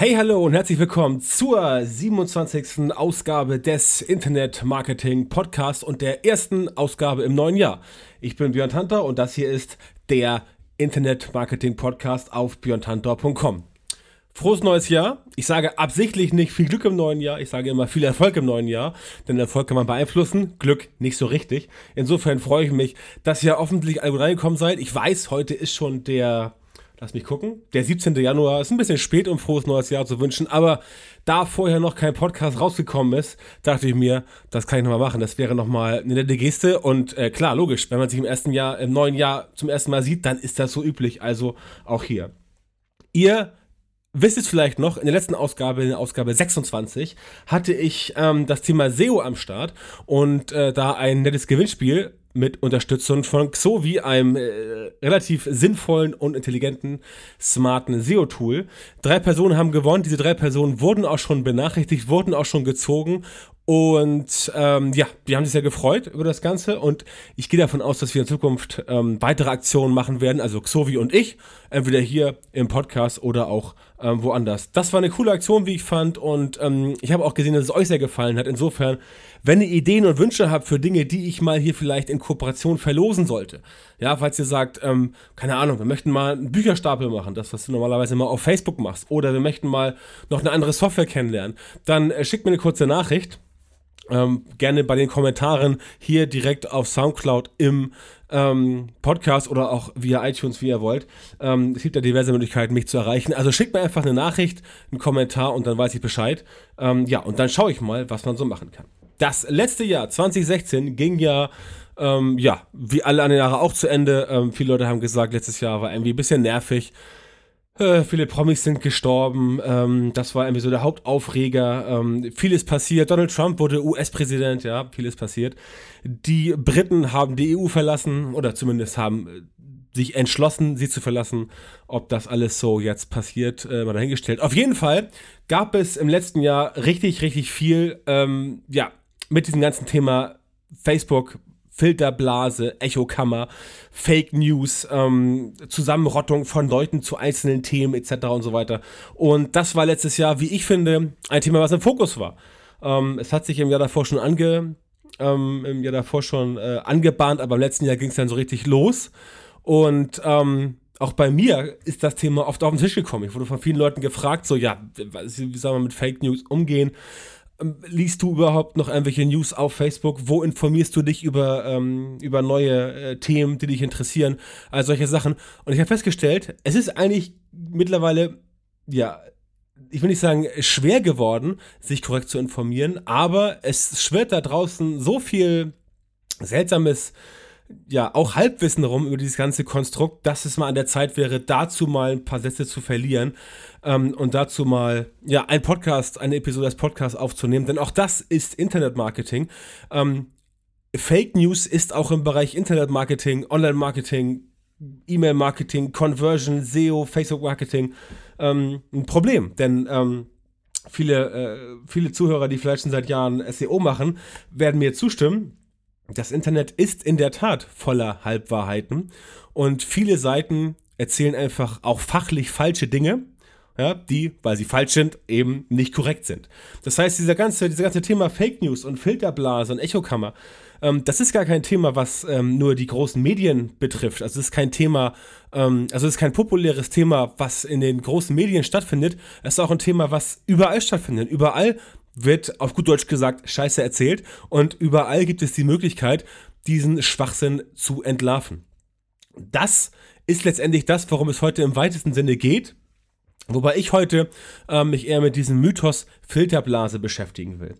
Hey, hallo und herzlich willkommen zur 27. Ausgabe des Internet Marketing Podcast und der ersten Ausgabe im neuen Jahr. Ich bin Björn Tanter und das hier ist der Internet Marketing Podcast auf björntanter.com. Frohes neues Jahr. Ich sage absichtlich nicht viel Glück im neuen Jahr. Ich sage immer viel Erfolg im neuen Jahr. Denn Erfolg kann man beeinflussen. Glück nicht so richtig. Insofern freue ich mich, dass ihr hoffentlich alle reingekommen seid. Ich weiß, heute ist schon der Lass mich gucken. Der 17. Januar ist ein bisschen spät, um frohes neues Jahr zu wünschen, aber da vorher noch kein Podcast rausgekommen ist, dachte ich mir, das kann ich nochmal machen. Das wäre nochmal eine nette Geste und äh, klar, logisch, wenn man sich im ersten Jahr, im neuen Jahr zum ersten Mal sieht, dann ist das so üblich. Also auch hier. Ihr wisst es vielleicht noch, in der letzten Ausgabe, in der Ausgabe 26, hatte ich ähm, das Thema SEO am Start und äh, da ein nettes Gewinnspiel mit Unterstützung von Xovi, einem äh, relativ sinnvollen und intelligenten, smarten SEO-Tool. Drei Personen haben gewonnen. Diese drei Personen wurden auch schon benachrichtigt, wurden auch schon gezogen. Und ähm, ja, die haben sich sehr gefreut über das Ganze. Und ich gehe davon aus, dass wir in Zukunft ähm, weitere Aktionen machen werden, also Xovi und ich, entweder hier im Podcast oder auch ähm, woanders. Das war eine coole Aktion, wie ich fand. Und ähm, ich habe auch gesehen, dass es euch sehr gefallen hat. Insofern wenn ihr Ideen und Wünsche habt für Dinge, die ich mal hier vielleicht in Kooperation verlosen sollte, ja, falls ihr sagt, ähm, keine Ahnung, wir möchten mal einen Bücherstapel machen, das, was du normalerweise immer auf Facebook machst, oder wir möchten mal noch eine andere Software kennenlernen, dann äh, schickt mir eine kurze Nachricht. Ähm, gerne bei den Kommentaren hier direkt auf Soundcloud im ähm, Podcast oder auch via iTunes, wie ihr wollt. Ähm, es gibt ja diverse Möglichkeiten, mich zu erreichen. Also schickt mir einfach eine Nachricht, einen Kommentar und dann weiß ich Bescheid. Ähm, ja, und dann schaue ich mal, was man so machen kann. Das letzte Jahr, 2016, ging ja, ähm, ja, wie alle anderen Jahre auch zu Ende. Ähm, viele Leute haben gesagt, letztes Jahr war irgendwie ein bisschen nervig. Äh, viele Promis sind gestorben. Ähm, das war irgendwie so der Hauptaufreger. Ähm, vieles passiert. Donald Trump wurde US-Präsident. Ja, vieles passiert. Die Briten haben die EU verlassen oder zumindest haben äh, sich entschlossen, sie zu verlassen. Ob das alles so jetzt passiert, äh, mal dahingestellt. Auf jeden Fall gab es im letzten Jahr richtig, richtig viel, ähm, ja, mit diesem ganzen Thema Facebook, Filterblase, Echokammer, Fake News, ähm, Zusammenrottung von Leuten zu einzelnen Themen etc. und so weiter. Und das war letztes Jahr, wie ich finde, ein Thema, was im Fokus war. Ähm, es hat sich im Jahr davor schon ange, ähm, im Jahr davor schon äh, angebahnt, aber im letzten Jahr ging es dann so richtig los. Und ähm, auch bei mir ist das Thema oft auf den Tisch gekommen. Ich wurde von vielen Leuten gefragt, so, ja, wie soll man mit Fake News umgehen? Ähm, liest du überhaupt noch irgendwelche News auf Facebook? Wo informierst du dich über, ähm, über neue äh, Themen, die dich interessieren? All solche Sachen. Und ich habe festgestellt, es ist eigentlich mittlerweile, ja, ich will nicht sagen schwer geworden, sich korrekt zu informieren, aber es schwirrt da draußen so viel Seltsames ja, auch Halbwissen rum über dieses ganze Konstrukt, dass es mal an der Zeit wäre, dazu mal ein paar Sätze zu verlieren ähm, und dazu mal, ja, ein Podcast, eine Episode des Podcasts aufzunehmen, denn auch das ist Internetmarketing. Ähm, Fake News ist auch im Bereich Internetmarketing, Online-Marketing, E-Mail-Marketing, Conversion, SEO, Facebook-Marketing ähm, ein Problem, denn ähm, viele, äh, viele Zuhörer, die vielleicht schon seit Jahren SEO machen, werden mir zustimmen das Internet ist in der Tat voller Halbwahrheiten und viele Seiten erzählen einfach auch fachlich falsche Dinge, ja, die, weil sie falsch sind, eben nicht korrekt sind. Das heißt, dieser ganze, dieses ganze Thema Fake News und Filterblase und Echokammer, ähm, das ist gar kein Thema, was ähm, nur die großen Medien betrifft. Also es ist kein Thema, ähm, also es ist kein populäres Thema, was in den großen Medien stattfindet. Es ist auch ein Thema, was überall stattfindet. Überall wird auf gut Deutsch gesagt Scheiße erzählt und überall gibt es die Möglichkeit, diesen Schwachsinn zu entlarven. Das ist letztendlich das, worum es heute im weitesten Sinne geht. Wobei ich heute äh, mich eher mit diesem Mythos Filterblase beschäftigen will.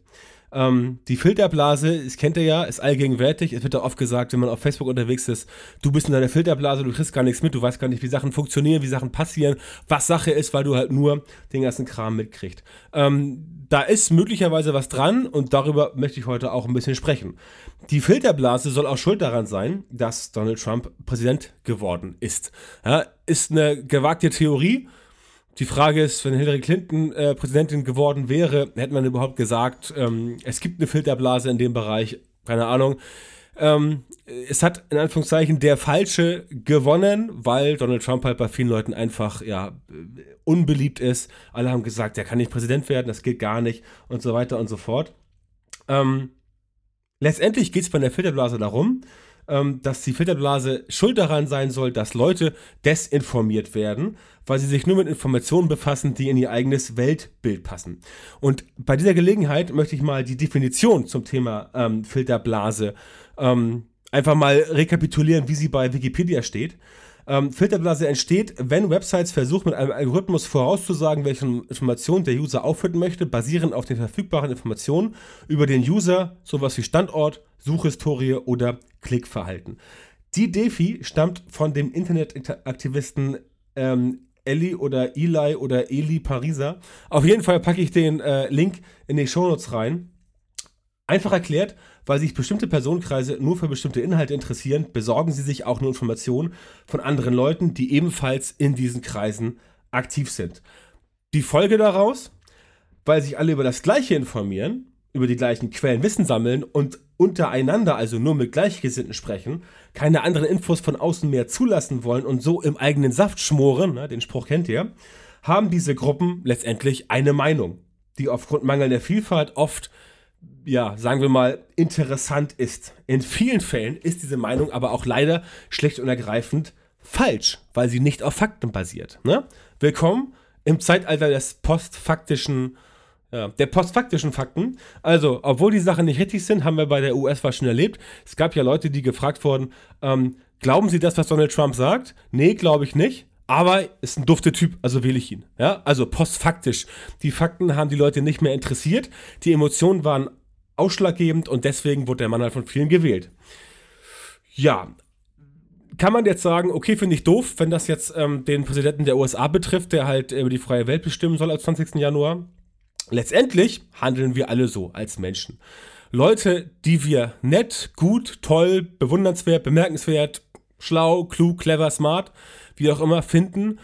Ähm, die Filterblase, das kennt ihr ja, ist allgegenwärtig. Es wird da oft gesagt, wenn man auf Facebook unterwegs ist, du bist in deiner Filterblase, du kriegst gar nichts mit, du weißt gar nicht, wie Sachen funktionieren, wie Sachen passieren, was Sache ist, weil du halt nur den ganzen Kram mitkriegst. Ähm, da ist möglicherweise was dran und darüber möchte ich heute auch ein bisschen sprechen. Die Filterblase soll auch schuld daran sein, dass Donald Trump Präsident geworden ist. Ja, ist eine gewagte Theorie die Frage ist, wenn Hillary Clinton äh, Präsidentin geworden wäre, hätte man überhaupt gesagt, ähm, es gibt eine Filterblase in dem Bereich, keine Ahnung. Ähm, es hat in Anführungszeichen der Falsche gewonnen, weil Donald Trump halt bei vielen Leuten einfach ja unbeliebt ist. Alle haben gesagt, er kann nicht Präsident werden, das geht gar nicht und so weiter und so fort. Ähm, letztendlich geht es bei der Filterblase darum, ähm, dass die Filterblase schuld daran sein soll, dass Leute desinformiert werden, weil sie sich nur mit Informationen befassen, die in ihr eigenes Weltbild passen. Und bei dieser Gelegenheit möchte ich mal die Definition zum Thema ähm, Filterblase ähm, einfach mal rekapitulieren, wie sie bei Wikipedia steht. Ähm, Filterblase entsteht, wenn Websites versuchen, mit einem Algorithmus vorauszusagen, welche Informationen der User auffinden möchte, basierend auf den verfügbaren Informationen über den User, sowas wie Standort, Suchhistorie oder Klickverhalten. Die Defi stammt von dem Internetaktivisten ähm, Ellie oder Eli oder Eli Pariser. Auf jeden Fall packe ich den äh, Link in die Shownotes rein. Einfach erklärt, weil sich bestimmte Personenkreise nur für bestimmte Inhalte interessieren, besorgen sie sich auch nur Informationen von anderen Leuten, die ebenfalls in diesen Kreisen aktiv sind. Die Folge daraus, weil sich alle über das Gleiche informieren, über die gleichen Quellen Wissen sammeln und untereinander, also nur mit Gleichgesinnten sprechen, keine anderen Infos von außen mehr zulassen wollen und so im eigenen Saft schmoren, ne, den Spruch kennt ihr, haben diese Gruppen letztendlich eine Meinung, die aufgrund mangelnder Vielfalt oft, ja, sagen wir mal, interessant ist. In vielen Fällen ist diese Meinung aber auch leider schlicht und ergreifend falsch, weil sie nicht auf Fakten basiert. Ne? Willkommen im Zeitalter des postfaktischen ja, der postfaktischen Fakten. Also, obwohl die Sachen nicht richtig sind, haben wir bei der US-Wahl schon erlebt. Es gab ja Leute, die gefragt wurden, ähm, glauben Sie das, was Donald Trump sagt? Nee, glaube ich nicht. Aber ist ein dufter Typ, also wähle ich ihn. Ja, also postfaktisch. Die Fakten haben die Leute nicht mehr interessiert. Die Emotionen waren ausschlaggebend und deswegen wurde der Mann halt von vielen gewählt. Ja, kann man jetzt sagen, okay, finde ich doof, wenn das jetzt ähm, den Präsidenten der USA betrifft, der halt über die freie Welt bestimmen soll am 20. Januar. Letztendlich handeln wir alle so als Menschen. Leute, die wir nett, gut, toll, bewundernswert, bemerkenswert, schlau, klug, clever, smart, wie auch immer finden,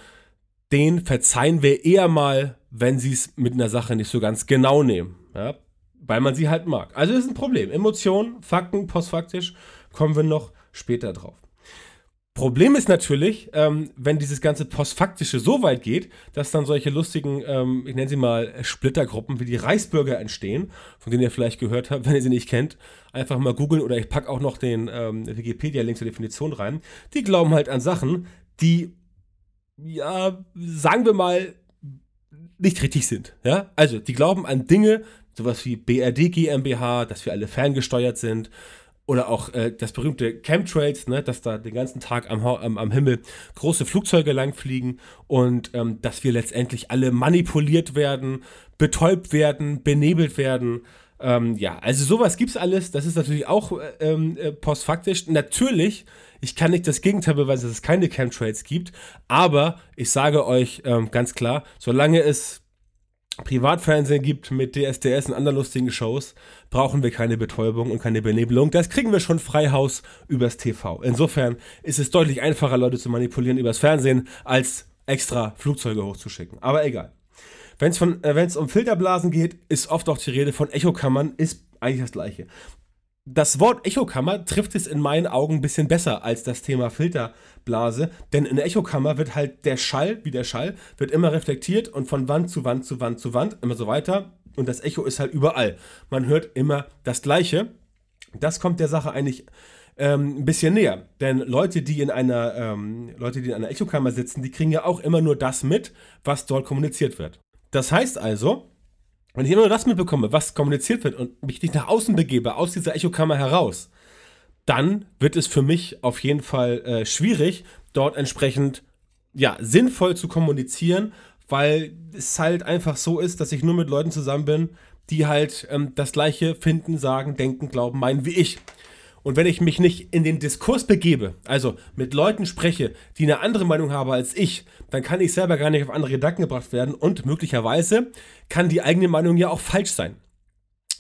den verzeihen wir eher mal, wenn sie es mit einer Sache nicht so ganz genau nehmen. Ja? Weil man sie halt mag. Also ist ein Problem. Emotionen, Fakten, postfaktisch, kommen wir noch später drauf. Problem ist natürlich, ähm, wenn dieses ganze Postfaktische so weit geht, dass dann solche lustigen, ähm, ich nenne sie mal Splittergruppen wie die Reichsbürger entstehen, von denen ihr vielleicht gehört habt, wenn ihr sie nicht kennt. Einfach mal googeln oder ich packe auch noch den ähm, Wikipedia-Link zur Definition rein. Die glauben halt an Sachen, die, ja, sagen wir mal, nicht richtig sind. Ja? Also, die glauben an Dinge, sowas wie BRD GmbH, dass wir alle ferngesteuert sind, oder auch äh, das berühmte Chemtrails, ne, dass da den ganzen Tag am, am, am Himmel große Flugzeuge langfliegen und ähm, dass wir letztendlich alle manipuliert werden, betäubt werden, benebelt werden. Ähm, ja, also sowas gibt's alles. Das ist natürlich auch äh, ähm, äh, postfaktisch. Natürlich, ich kann nicht das Gegenteil beweisen, dass es keine Chemtrails gibt, aber ich sage euch ähm, ganz klar, solange es Privatfernsehen gibt mit DSDS und anderen lustigen Shows, brauchen wir keine Betäubung und keine Benebelung. Das kriegen wir schon Freihaus übers TV. Insofern ist es deutlich einfacher, Leute zu manipulieren übers Fernsehen, als extra Flugzeuge hochzuschicken. Aber egal. Wenn es äh, um Filterblasen geht, ist oft auch die Rede von Echokammern, ist eigentlich das gleiche das Wort Echokammer trifft es in meinen Augen ein bisschen besser als das Thema Filterblase, denn in der Echokammer wird halt der Schall, wie der Schall, wird immer reflektiert und von Wand zu Wand zu Wand zu Wand, immer so weiter und das Echo ist halt überall. Man hört immer das Gleiche. Das kommt der Sache eigentlich ähm, ein bisschen näher, denn Leute, die in einer ähm, Leute, die in einer Echokammer sitzen, die kriegen ja auch immer nur das mit, was dort kommuniziert wird. Das heißt also, wenn ich immer nur das mitbekomme, was kommuniziert wird und mich nicht nach außen begebe, aus dieser Echokammer heraus, dann wird es für mich auf jeden Fall äh, schwierig, dort entsprechend ja, sinnvoll zu kommunizieren, weil es halt einfach so ist, dass ich nur mit Leuten zusammen bin, die halt ähm, das gleiche finden, sagen, denken, glauben, meinen wie ich. Und wenn ich mich nicht in den Diskurs begebe, also mit Leuten spreche, die eine andere Meinung haben als ich, dann kann ich selber gar nicht auf andere Gedanken gebracht werden und möglicherweise kann die eigene Meinung ja auch falsch sein.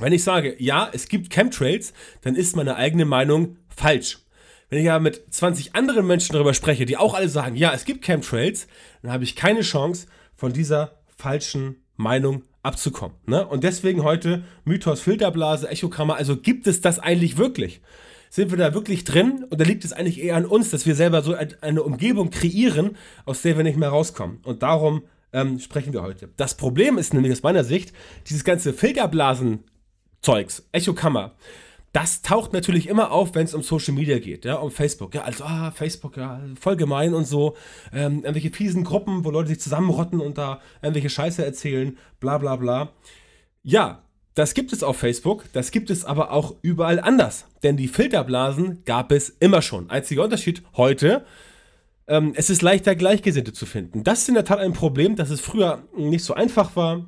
Wenn ich sage, ja, es gibt Chemtrails, dann ist meine eigene Meinung falsch. Wenn ich aber mit 20 anderen Menschen darüber spreche, die auch alle sagen, ja, es gibt Chemtrails, dann habe ich keine Chance, von dieser falschen Meinung abzukommen. Ne? Und deswegen heute Mythos Filterblase, Echokammer, also gibt es das eigentlich wirklich? Sind wir da wirklich drin? Und da liegt es eigentlich eher an uns, dass wir selber so eine Umgebung kreieren, aus der wir nicht mehr rauskommen. Und darum ähm, sprechen wir heute. Das Problem ist nämlich aus meiner Sicht, dieses ganze Filterblasen-Zeugs, Echokammer, das taucht natürlich immer auf, wenn es um Social Media geht, ja, um Facebook. Ja, also, ah, Facebook, ja, voll gemein und so. Ähm, irgendwelche fiesen Gruppen, wo Leute sich zusammenrotten und da irgendwelche Scheiße erzählen, bla bla bla. Ja, das gibt es auf Facebook, das gibt es aber auch überall anders. Denn die Filterblasen gab es immer schon. Einziger Unterschied heute, ähm, es ist leichter, Gleichgesinnte zu finden. Das ist in der Tat ein Problem, dass es früher nicht so einfach war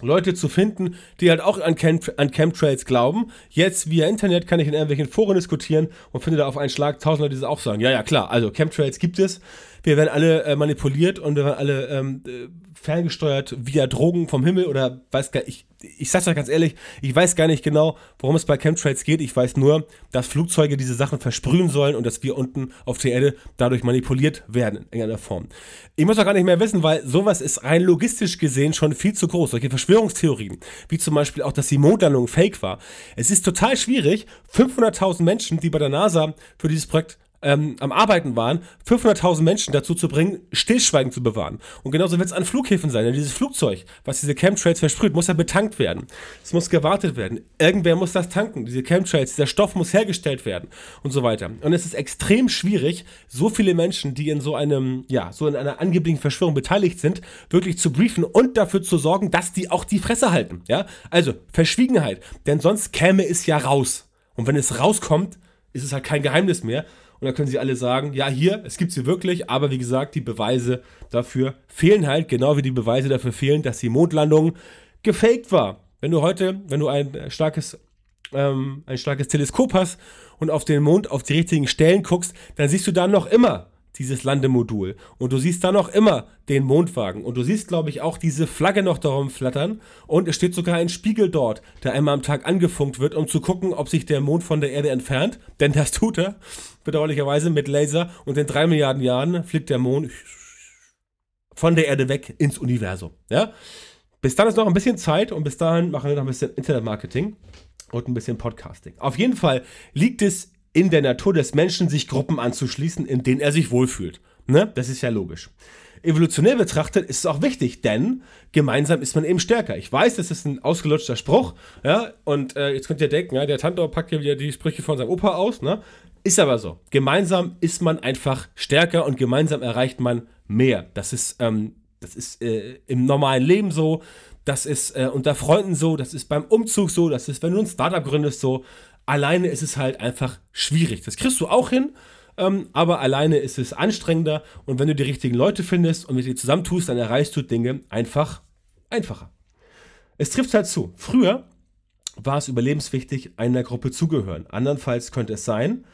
Leute zu finden, die halt auch an, Chem an Chemtrails glauben. Jetzt via Internet kann ich in irgendwelchen Foren diskutieren und finde da auf einen Schlag tausend Leute, die das auch sagen. Ja, ja, klar, also Chemtrails gibt es. Wir werden alle äh, manipuliert und wir werden alle ähm, äh, ferngesteuert via Drogen vom Himmel oder weiß gar ich, ich sag's euch ganz ehrlich, ich weiß gar nicht genau, worum es bei Chemtrails geht. Ich weiß nur, dass Flugzeuge diese Sachen versprühen sollen und dass wir unten auf der Erde dadurch manipuliert werden in irgendeiner Form. Ich muss auch gar nicht mehr wissen, weil sowas ist rein logistisch gesehen schon viel zu groß. Solche Verschwörungstheorien, wie zum Beispiel auch, dass die Mondlandung fake war. Es ist total schwierig, 500.000 Menschen, die bei der NASA für dieses Projekt ähm, am Arbeiten waren, 500.000 Menschen dazu zu bringen, Stillschweigen zu bewahren. Und genauso wird es an Flughäfen sein. Denn dieses Flugzeug, was diese Chemtrails versprüht, muss ja betankt werden. Es muss gewartet werden. Irgendwer muss das tanken. Diese Chemtrails, dieser Stoff muss hergestellt werden und so weiter. Und es ist extrem schwierig, so viele Menschen, die in so einem, ja, so in einer angeblichen Verschwörung beteiligt sind, wirklich zu briefen und dafür zu sorgen, dass die auch die Fresse halten. Ja, also Verschwiegenheit. Denn sonst käme es ja raus. Und wenn es rauskommt, ist es halt kein Geheimnis mehr. Und dann können sie alle sagen, ja, hier, es gibt sie wirklich, aber wie gesagt, die Beweise dafür fehlen halt, genau wie die Beweise dafür fehlen, dass die Mondlandung gefaked war. Wenn du heute, wenn du ein starkes, ähm, ein starkes Teleskop hast und auf den Mond auf die richtigen Stellen guckst, dann siehst du da noch immer dieses Landemodul. Und du siehst da noch immer den Mondwagen. Und du siehst, glaube ich, auch diese Flagge noch darum flattern. Und es steht sogar ein Spiegel dort, der einmal am Tag angefunkt wird, um zu gucken, ob sich der Mond von der Erde entfernt. Denn das tut er, bedauerlicherweise, mit Laser. Und in drei Milliarden Jahren fliegt der Mond von der Erde weg ins Universum. Ja? Bis dann ist noch ein bisschen Zeit und bis dahin machen wir noch ein bisschen Internetmarketing und ein bisschen Podcasting. Auf jeden Fall liegt es in der Natur des Menschen, sich Gruppen anzuschließen, in denen er sich wohlfühlt. Ne? Das ist ja logisch. Evolutionär betrachtet ist es auch wichtig, denn gemeinsam ist man eben stärker. Ich weiß, das ist ein ausgelutschter Spruch, ja, und äh, jetzt könnt ihr denken, ja, der Tantor packt ja wieder die Sprüche von seinem Opa aus, ne? Ist aber so. Gemeinsam ist man einfach stärker und gemeinsam erreicht man mehr. Das ist, ähm, das ist äh, im normalen Leben so, das ist äh, unter Freunden so, das ist beim Umzug so, das ist, wenn du ein Startup gründest so, Alleine ist es halt einfach schwierig. Das kriegst du auch hin, ähm, aber alleine ist es anstrengender. Und wenn du die richtigen Leute findest und mit dir zusammentust, dann erreichst du Dinge einfach einfacher. Es trifft halt zu. Früher war es überlebenswichtig, einer Gruppe zugehören. Andernfalls könnte es sein,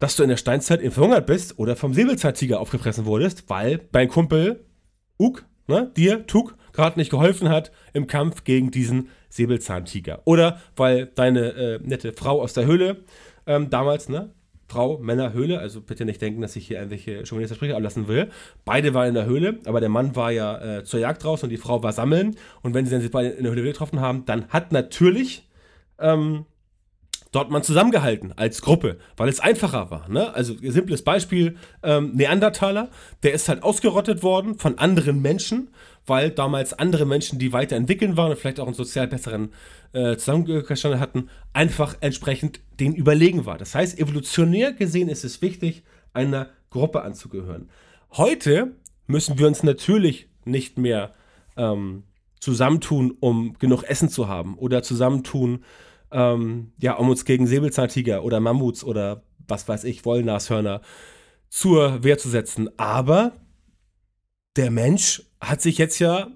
dass du in der Steinzeit verhungert bist oder vom Säbelzahntiger aufgefressen wurdest, weil dein Kumpel Uk, ne, dir, Tuk, gerade nicht geholfen hat im Kampf gegen diesen Säbelzahntiger. Oder weil deine äh, nette Frau aus der Höhle ähm, damals, ne? Frau, Männer, Höhle, also bitte nicht denken, dass ich hier irgendwelche chauvinistische Sprüche anlassen will. Beide waren in der Höhle, aber der Mann war ja äh, zur Jagd draußen und die Frau war sammeln. Und wenn sie dann sich beide in der Höhle getroffen haben, dann hat natürlich ähm, dort man zusammengehalten als Gruppe, weil es einfacher war. Ne? Also simples Beispiel, ähm, Neandertaler, der ist halt ausgerottet worden von anderen Menschen, weil damals andere Menschen, die weiterentwickeln waren und vielleicht auch einen sozial besseren äh, Zusammenstand hatten, einfach entsprechend den überlegen war. Das heißt, evolutionär gesehen ist es wichtig, einer Gruppe anzugehören. Heute müssen wir uns natürlich nicht mehr ähm, zusammentun, um genug Essen zu haben oder zusammentun, ähm, ja, um uns gegen Säbelzahntiger oder Mammuts oder was weiß ich, Wollnashörner zur Wehr zu setzen. Aber der Mensch hat sich jetzt ja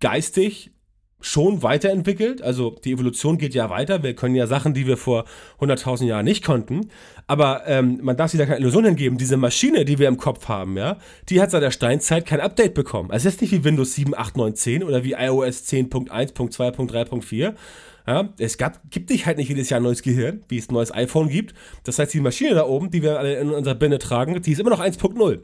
geistig schon weiterentwickelt. Also die Evolution geht ja weiter. Wir können ja Sachen, die wir vor 100.000 Jahren nicht konnten. Aber ähm, man darf sich da keine Illusion hingeben. Diese Maschine, die wir im Kopf haben, ja, die hat seit der Steinzeit kein Update bekommen. Also ist nicht wie Windows 7, 8, 9, 10 oder wie iOS 10.1.2.3.4. Ja, es gab, gibt dich halt nicht jedes Jahr ein neues Gehirn, wie es ein neues iPhone gibt. Das heißt, die Maschine da oben, die wir alle in unserer Binde tragen, die ist immer noch 1.0.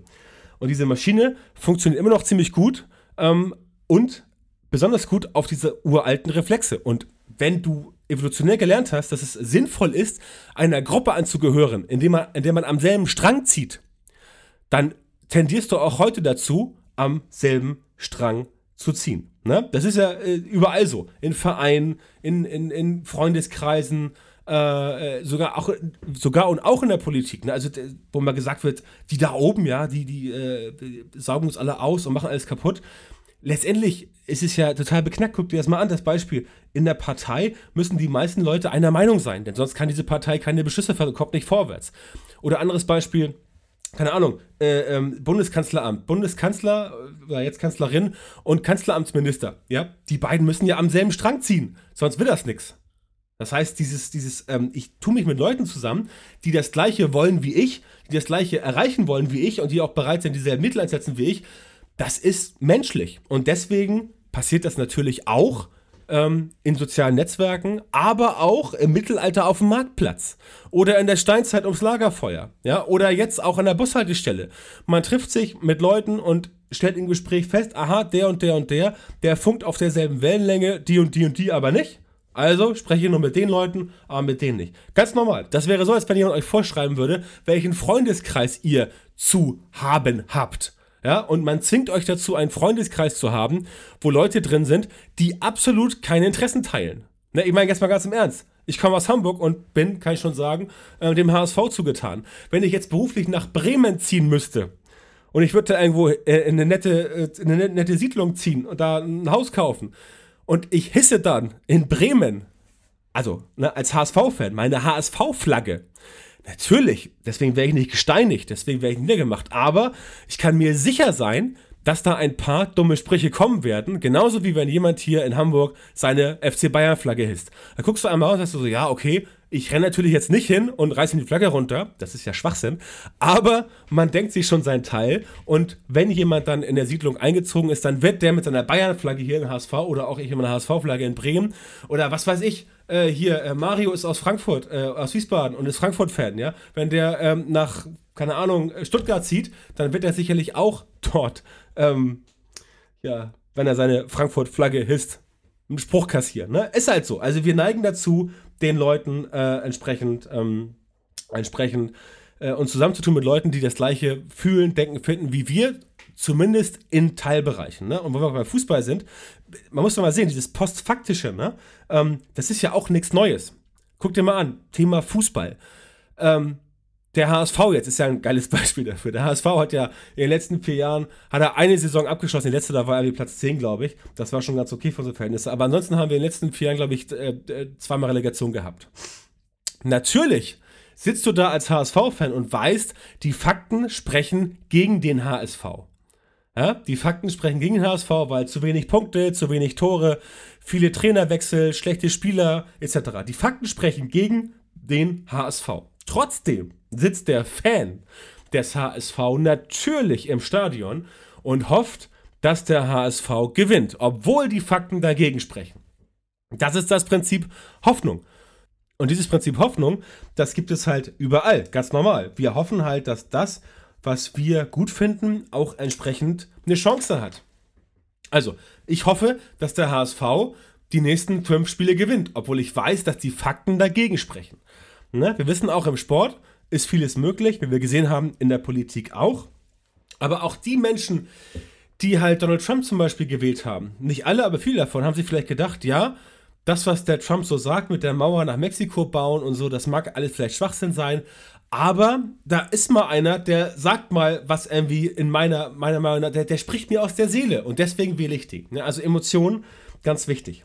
Und diese Maschine funktioniert immer noch ziemlich gut ähm, und besonders gut auf diese uralten Reflexe. Und wenn du evolutionär gelernt hast, dass es sinnvoll ist, einer Gruppe anzugehören, indem man, indem man am selben Strang zieht, dann tendierst du auch heute dazu, am selben Strang zu ziehen. Ne? Das ist ja äh, überall so. In Vereinen, in, in, in Freundeskreisen, äh, sogar auch sogar und auch in der Politik, ne? also wo mal gesagt wird, die da oben, ja, die, die, äh, die saugen uns alle aus und machen alles kaputt letztendlich ist es ja total beknackt. Guck dir das mal an, das Beispiel. In der Partei müssen die meisten Leute einer Meinung sein, denn sonst kann diese Partei keine Beschlüsse fassen, kommt nicht vorwärts. Oder anderes Beispiel, keine Ahnung, äh, ähm, Bundeskanzleramt, Bundeskanzler äh, jetzt Kanzlerin und Kanzleramtsminister, ja, die beiden müssen ja am selben Strang ziehen, sonst wird das nichts. Das heißt, dieses, dieses, ähm, ich tue mich mit Leuten zusammen, die das Gleiche wollen wie ich, die das Gleiche erreichen wollen wie ich und die auch bereit sind, dieselben Mittel einsetzen wie ich, das ist menschlich. Und deswegen passiert das natürlich auch ähm, in sozialen Netzwerken, aber auch im Mittelalter auf dem Marktplatz oder in der Steinzeit ums Lagerfeuer, ja, oder jetzt auch an der Bushaltestelle. Man trifft sich mit Leuten und stellt im Gespräch fest, aha, der und der und der, der funkt auf derselben Wellenlänge, die und die und die aber nicht. Also spreche ich nur mit den Leuten, aber mit denen nicht. Ganz normal. Das wäre so, als wenn jemand euch vorschreiben würde, welchen Freundeskreis ihr zu haben habt. Ja, und man zwingt euch dazu, einen Freundeskreis zu haben, wo Leute drin sind, die absolut keine Interessen teilen. Ne, ich meine jetzt mal ganz im Ernst. Ich komme aus Hamburg und bin, kann ich schon sagen, äh, dem HSV zugetan. Wenn ich jetzt beruflich nach Bremen ziehen müsste und ich würde da irgendwo äh, in, eine nette, äh, in eine nette Siedlung ziehen und da ein Haus kaufen und ich hisse dann in Bremen, also ne, als HSV-Fan, meine HSV-Flagge, Natürlich, deswegen wäre ich nicht gesteinigt, deswegen wäre ich niedergemacht. Aber ich kann mir sicher sein, dass da ein paar dumme Sprüche kommen werden. Genauso wie wenn jemand hier in Hamburg seine FC Bayern-Flagge hisst. Da guckst du einmal aus und sagst so, ja, okay, ich renne natürlich jetzt nicht hin und reiße die Flagge runter. Das ist ja Schwachsinn. Aber man denkt sich schon seinen Teil. Und wenn jemand dann in der Siedlung eingezogen ist, dann wird der mit seiner Bayern-Flagge hier in HSV oder auch ich mit meiner HSV-Flagge in Bremen oder was weiß ich, äh, hier, äh, Mario ist aus Frankfurt, äh, aus Wiesbaden und ist Frankfurt-Fan, ja. Wenn der ähm, nach, keine Ahnung, Stuttgart zieht, dann wird er sicherlich auch dort, ähm, ja, wenn er seine Frankfurt-Flagge hisst, einen Spruch kassieren. Ne? Ist halt so. Also wir neigen dazu, den Leuten äh, entsprechend, ähm, entsprechend äh, uns zusammenzutun mit Leuten, die das gleiche fühlen, denken, finden wie wir, zumindest in Teilbereichen. Ne? Und wenn wir beim Fußball sind, man muss doch mal sehen, dieses Postfaktische, ne? Ähm, das ist ja auch nichts Neues. Guck dir mal an, Thema Fußball. Ähm, der HSV jetzt ist ja ein geiles Beispiel dafür. Der HSV hat ja in den letzten vier Jahren, hat er eine Saison abgeschlossen, die letzte, da war er wie Platz 10, glaube ich. Das war schon ganz okay für unsere Verhältnisse. Aber ansonsten haben wir in den letzten vier Jahren, glaube ich, äh, äh, zweimal Relegation gehabt. Natürlich sitzt du da als HSV-Fan und weißt, die Fakten sprechen gegen den HSV. Ja, die Fakten sprechen gegen den HSV, weil zu wenig Punkte, zu wenig Tore, viele Trainerwechsel, schlechte Spieler etc. Die Fakten sprechen gegen den HSV. Trotzdem sitzt der Fan des HSV natürlich im Stadion und hofft, dass der HSV gewinnt, obwohl die Fakten dagegen sprechen. Das ist das Prinzip Hoffnung. Und dieses Prinzip Hoffnung, das gibt es halt überall, ganz normal. Wir hoffen halt, dass das was wir gut finden, auch entsprechend eine Chance hat. Also, ich hoffe, dass der HSV die nächsten fünf Spiele gewinnt, obwohl ich weiß, dass die Fakten dagegen sprechen. Ne? Wir wissen auch im Sport ist vieles möglich, wie wir gesehen haben, in der Politik auch. Aber auch die Menschen, die halt Donald Trump zum Beispiel gewählt haben, nicht alle, aber viele davon, haben sich vielleicht gedacht, ja, das, was der Trump so sagt mit der Mauer nach Mexiko bauen und so, das mag alles vielleicht Schwachsinn sein, aber da ist mal einer, der sagt mal, was irgendwie in meiner, meiner Meinung nach, der, der spricht mir aus der Seele und deswegen wähle ich die. Ne? Also Emotionen, ganz wichtig.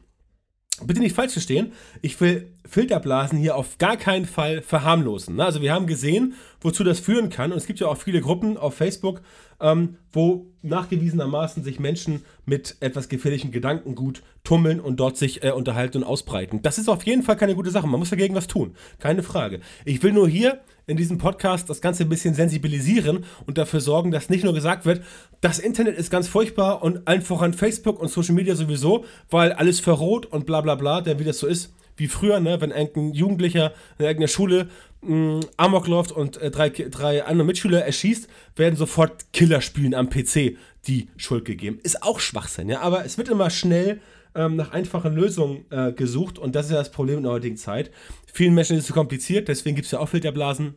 Bitte nicht falsch verstehen, ich will Filterblasen hier auf gar keinen Fall verharmlosen. Ne? Also wir haben gesehen, wozu das führen kann. Und es gibt ja auch viele Gruppen auf Facebook, ähm, wo nachgewiesenermaßen sich Menschen mit etwas gefährlichen Gedankengut tummeln und dort sich äh, unterhalten und ausbreiten. Das ist auf jeden Fall keine gute Sache. Man muss dagegen was tun. Keine Frage. Ich will nur hier in diesem Podcast das Ganze ein bisschen sensibilisieren und dafür sorgen, dass nicht nur gesagt wird, das Internet ist ganz furchtbar und allen voran Facebook und Social Media sowieso, weil alles verroht und bla bla bla, denn wie das so ist, wie früher, ne, wenn ein Jugendlicher in irgendeiner Schule mh, Amok läuft und äh, drei, drei andere Mitschüler erschießt, werden sofort Killerspielen am PC die Schuld gegeben. Ist auch Schwachsinn, ja, aber es wird immer schnell ähm, nach einfachen Lösungen äh, gesucht und das ist ja das Problem in der heutigen Zeit. Vielen Menschen ist es zu kompliziert, deswegen gibt es ja auch Filterblasen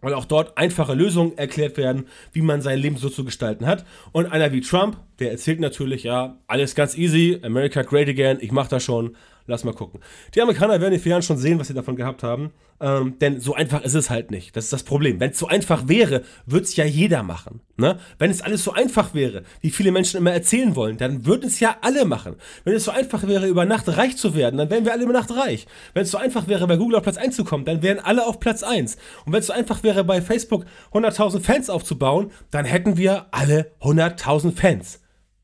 weil auch dort einfache Lösungen erklärt werden, wie man sein Leben so zu gestalten hat. Und einer wie Trump, der erzählt natürlich, ja, alles ganz easy, America great again, ich mach das schon, Lass mal gucken. Die Amerikaner werden in vier Jahren schon sehen, was sie davon gehabt haben. Ähm, denn so einfach ist es halt nicht. Das ist das Problem. Wenn es so einfach wäre, würde es ja jeder machen. Ne? Wenn es alles so einfach wäre, wie viele Menschen immer erzählen wollen, dann würden es ja alle machen. Wenn es so einfach wäre, über Nacht reich zu werden, dann wären wir alle über Nacht reich. Wenn es so einfach wäre, bei Google auf Platz 1 zu kommen, dann wären alle auf Platz 1. Und wenn es so einfach wäre, bei Facebook 100.000 Fans aufzubauen, dann hätten wir alle 100.000 Fans.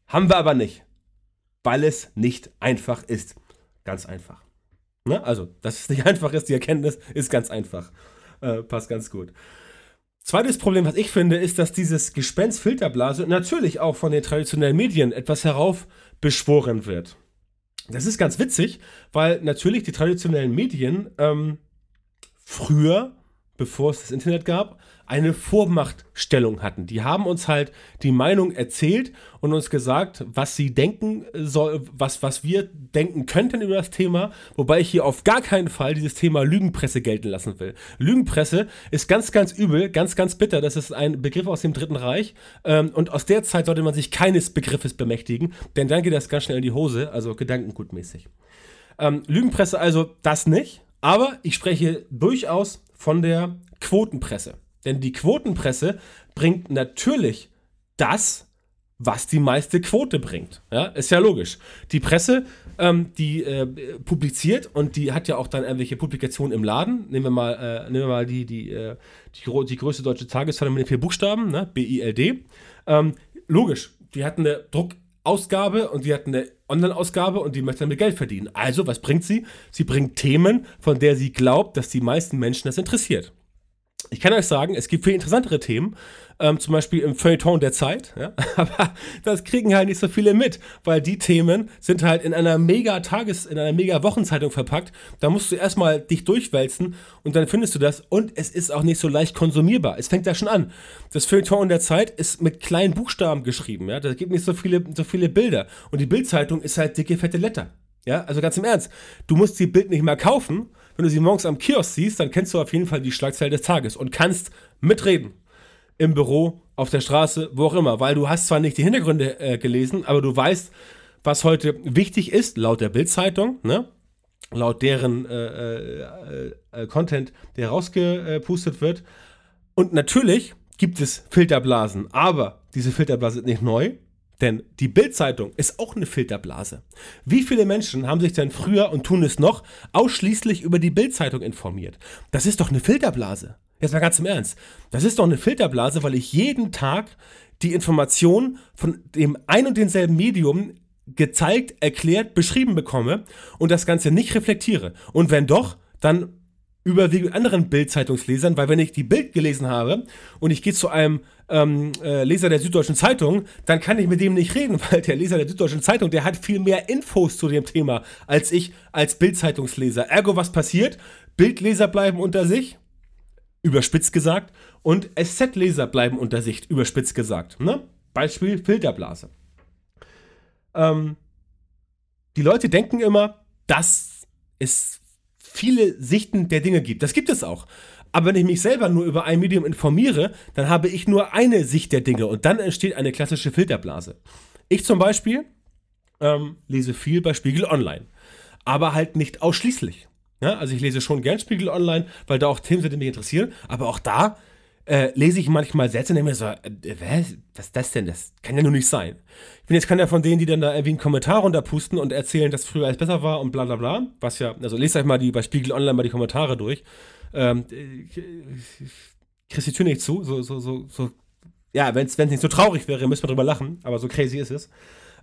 Haben wir aber nicht. Weil es nicht einfach ist. Ganz einfach. Ne? Also, dass es nicht einfach ist, die Erkenntnis ist ganz einfach. Äh, passt ganz gut. Zweites Problem, was ich finde, ist, dass dieses Gespenst Filterblase natürlich auch von den traditionellen Medien etwas heraufbeschworen wird. Das ist ganz witzig, weil natürlich die traditionellen Medien ähm, früher, bevor es das Internet gab, eine Vormachtstellung hatten. Die haben uns halt die Meinung erzählt und uns gesagt, was sie denken soll, was, was wir denken könnten über das Thema, wobei ich hier auf gar keinen Fall dieses Thema Lügenpresse gelten lassen will. Lügenpresse ist ganz, ganz übel, ganz, ganz bitter. Das ist ein Begriff aus dem Dritten Reich ähm, und aus der Zeit sollte man sich keines Begriffes bemächtigen, denn dann geht das ganz schnell in die Hose, also gedankengutmäßig. Ähm, Lügenpresse also das nicht, aber ich spreche durchaus von der Quotenpresse. Denn die Quotenpresse bringt natürlich das, was die meiste Quote bringt. Ja, ist ja logisch. Die Presse, ähm, die äh, publiziert und die hat ja auch dann irgendwelche Publikationen im Laden. Nehmen wir mal, äh, nehmen wir mal die, die, äh, die, die, größte deutsche Tageszeitung mit den vier Buchstaben, ne? BILD. Ähm, logisch, die hat eine Druckausgabe und die hat eine Online-Ausgabe und die möchte damit Geld verdienen. Also, was bringt sie? Sie bringt Themen, von der sie glaubt, dass die meisten Menschen das interessiert. Ich kann euch sagen, es gibt viel interessantere Themen, ähm, zum Beispiel im Feuilleton der Zeit, ja? aber das kriegen halt nicht so viele mit, weil die Themen sind halt in einer mega Tages-, in einer mega Wochenzeitung verpackt. Da musst du erstmal dich durchwälzen und dann findest du das und es ist auch nicht so leicht konsumierbar. Es fängt da schon an. Das Feuilleton der Zeit ist mit kleinen Buchstaben geschrieben, ja, da gibt nicht so viele, so viele Bilder und die Bildzeitung ist halt dicke, fette Letter. Ja, also ganz im Ernst, du musst die Bild nicht mehr kaufen, wenn du sie morgens am Kiosk siehst, dann kennst du auf jeden Fall die Schlagzeile des Tages und kannst mitreden. Im Büro, auf der Straße, wo auch immer, weil du hast zwar nicht die Hintergründe äh, gelesen, aber du weißt, was heute wichtig ist, laut der Bildzeitung, ne? laut deren äh, äh, äh Content, der rausgepustet wird. Und natürlich gibt es Filterblasen, aber diese Filterblase sind nicht neu. Denn die Bildzeitung ist auch eine Filterblase. Wie viele Menschen haben sich denn früher und tun es noch ausschließlich über die Bildzeitung informiert? Das ist doch eine Filterblase. Jetzt mal ganz im Ernst. Das ist doch eine Filterblase, weil ich jeden Tag die Information von dem ein und denselben Medium gezeigt, erklärt, beschrieben bekomme und das Ganze nicht reflektiere. Und wenn doch, dann überwiegend anderen Bild-Zeitungslesern, weil wenn ich die Bild gelesen habe und ich gehe zu einem ähm, äh, Leser der Süddeutschen Zeitung, dann kann ich mit dem nicht reden, weil der Leser der Süddeutschen Zeitung, der hat viel mehr Infos zu dem Thema als ich als Bild-Zeitungsleser. Ergo, was passiert? Bildleser bleiben unter sich, überspitzt gesagt, und SZ-Leser bleiben unter sich, überspitzt gesagt. Ne? Beispiel Filterblase. Ähm, die Leute denken immer, das ist viele Sichten der Dinge gibt. Das gibt es auch. Aber wenn ich mich selber nur über ein Medium informiere, dann habe ich nur eine Sicht der Dinge und dann entsteht eine klassische Filterblase. Ich zum Beispiel ähm, lese viel bei Spiegel Online, aber halt nicht ausschließlich. Ja, also ich lese schon gern Spiegel Online, weil da auch Themen sind, die mich interessieren, aber auch da äh, lese ich manchmal Sätze und denke mir so, äh, was, was ist das denn? Das kann ja nur nicht sein. Ich bin jetzt keiner von denen, die dann da irgendwie einen Kommentar runterpusten und erzählen, dass früher alles besser war und bla bla bla. Was ja, also lest euch mal die bei Spiegel Online mal die Kommentare durch. Ähm, kriegst die Tür nicht zu, so, so, so, so. Ja, wenn es nicht so traurig wäre, müsste man drüber lachen, aber so crazy ist es.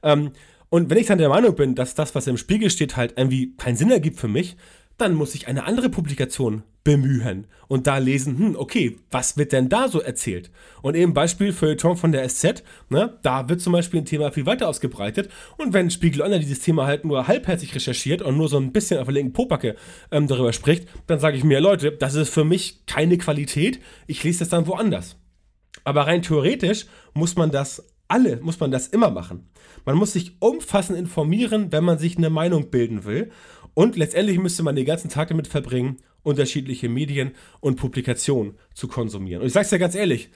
Ähm, und wenn ich dann der Meinung bin, dass das, was im Spiegel steht, halt irgendwie keinen Sinn ergibt für mich, dann muss ich eine andere Publikation bemühen und da lesen, hm, okay, was wird denn da so erzählt? Und eben Beispiel Feuilleton von der SZ, ne, da wird zum Beispiel ein Thema viel weiter ausgebreitet und wenn Spiegel Online dieses Thema halt nur halbherzig recherchiert und nur so ein bisschen auf der linken Popacke ähm, darüber spricht, dann sage ich mir, Leute, das ist für mich keine Qualität, ich lese das dann woanders. Aber rein theoretisch muss man das alle, muss man das immer machen. Man muss sich umfassend informieren, wenn man sich eine Meinung bilden will. Und letztendlich müsste man den ganzen Tag damit verbringen, unterschiedliche Medien und Publikationen zu konsumieren. Und ich sage es ja ganz ehrlich,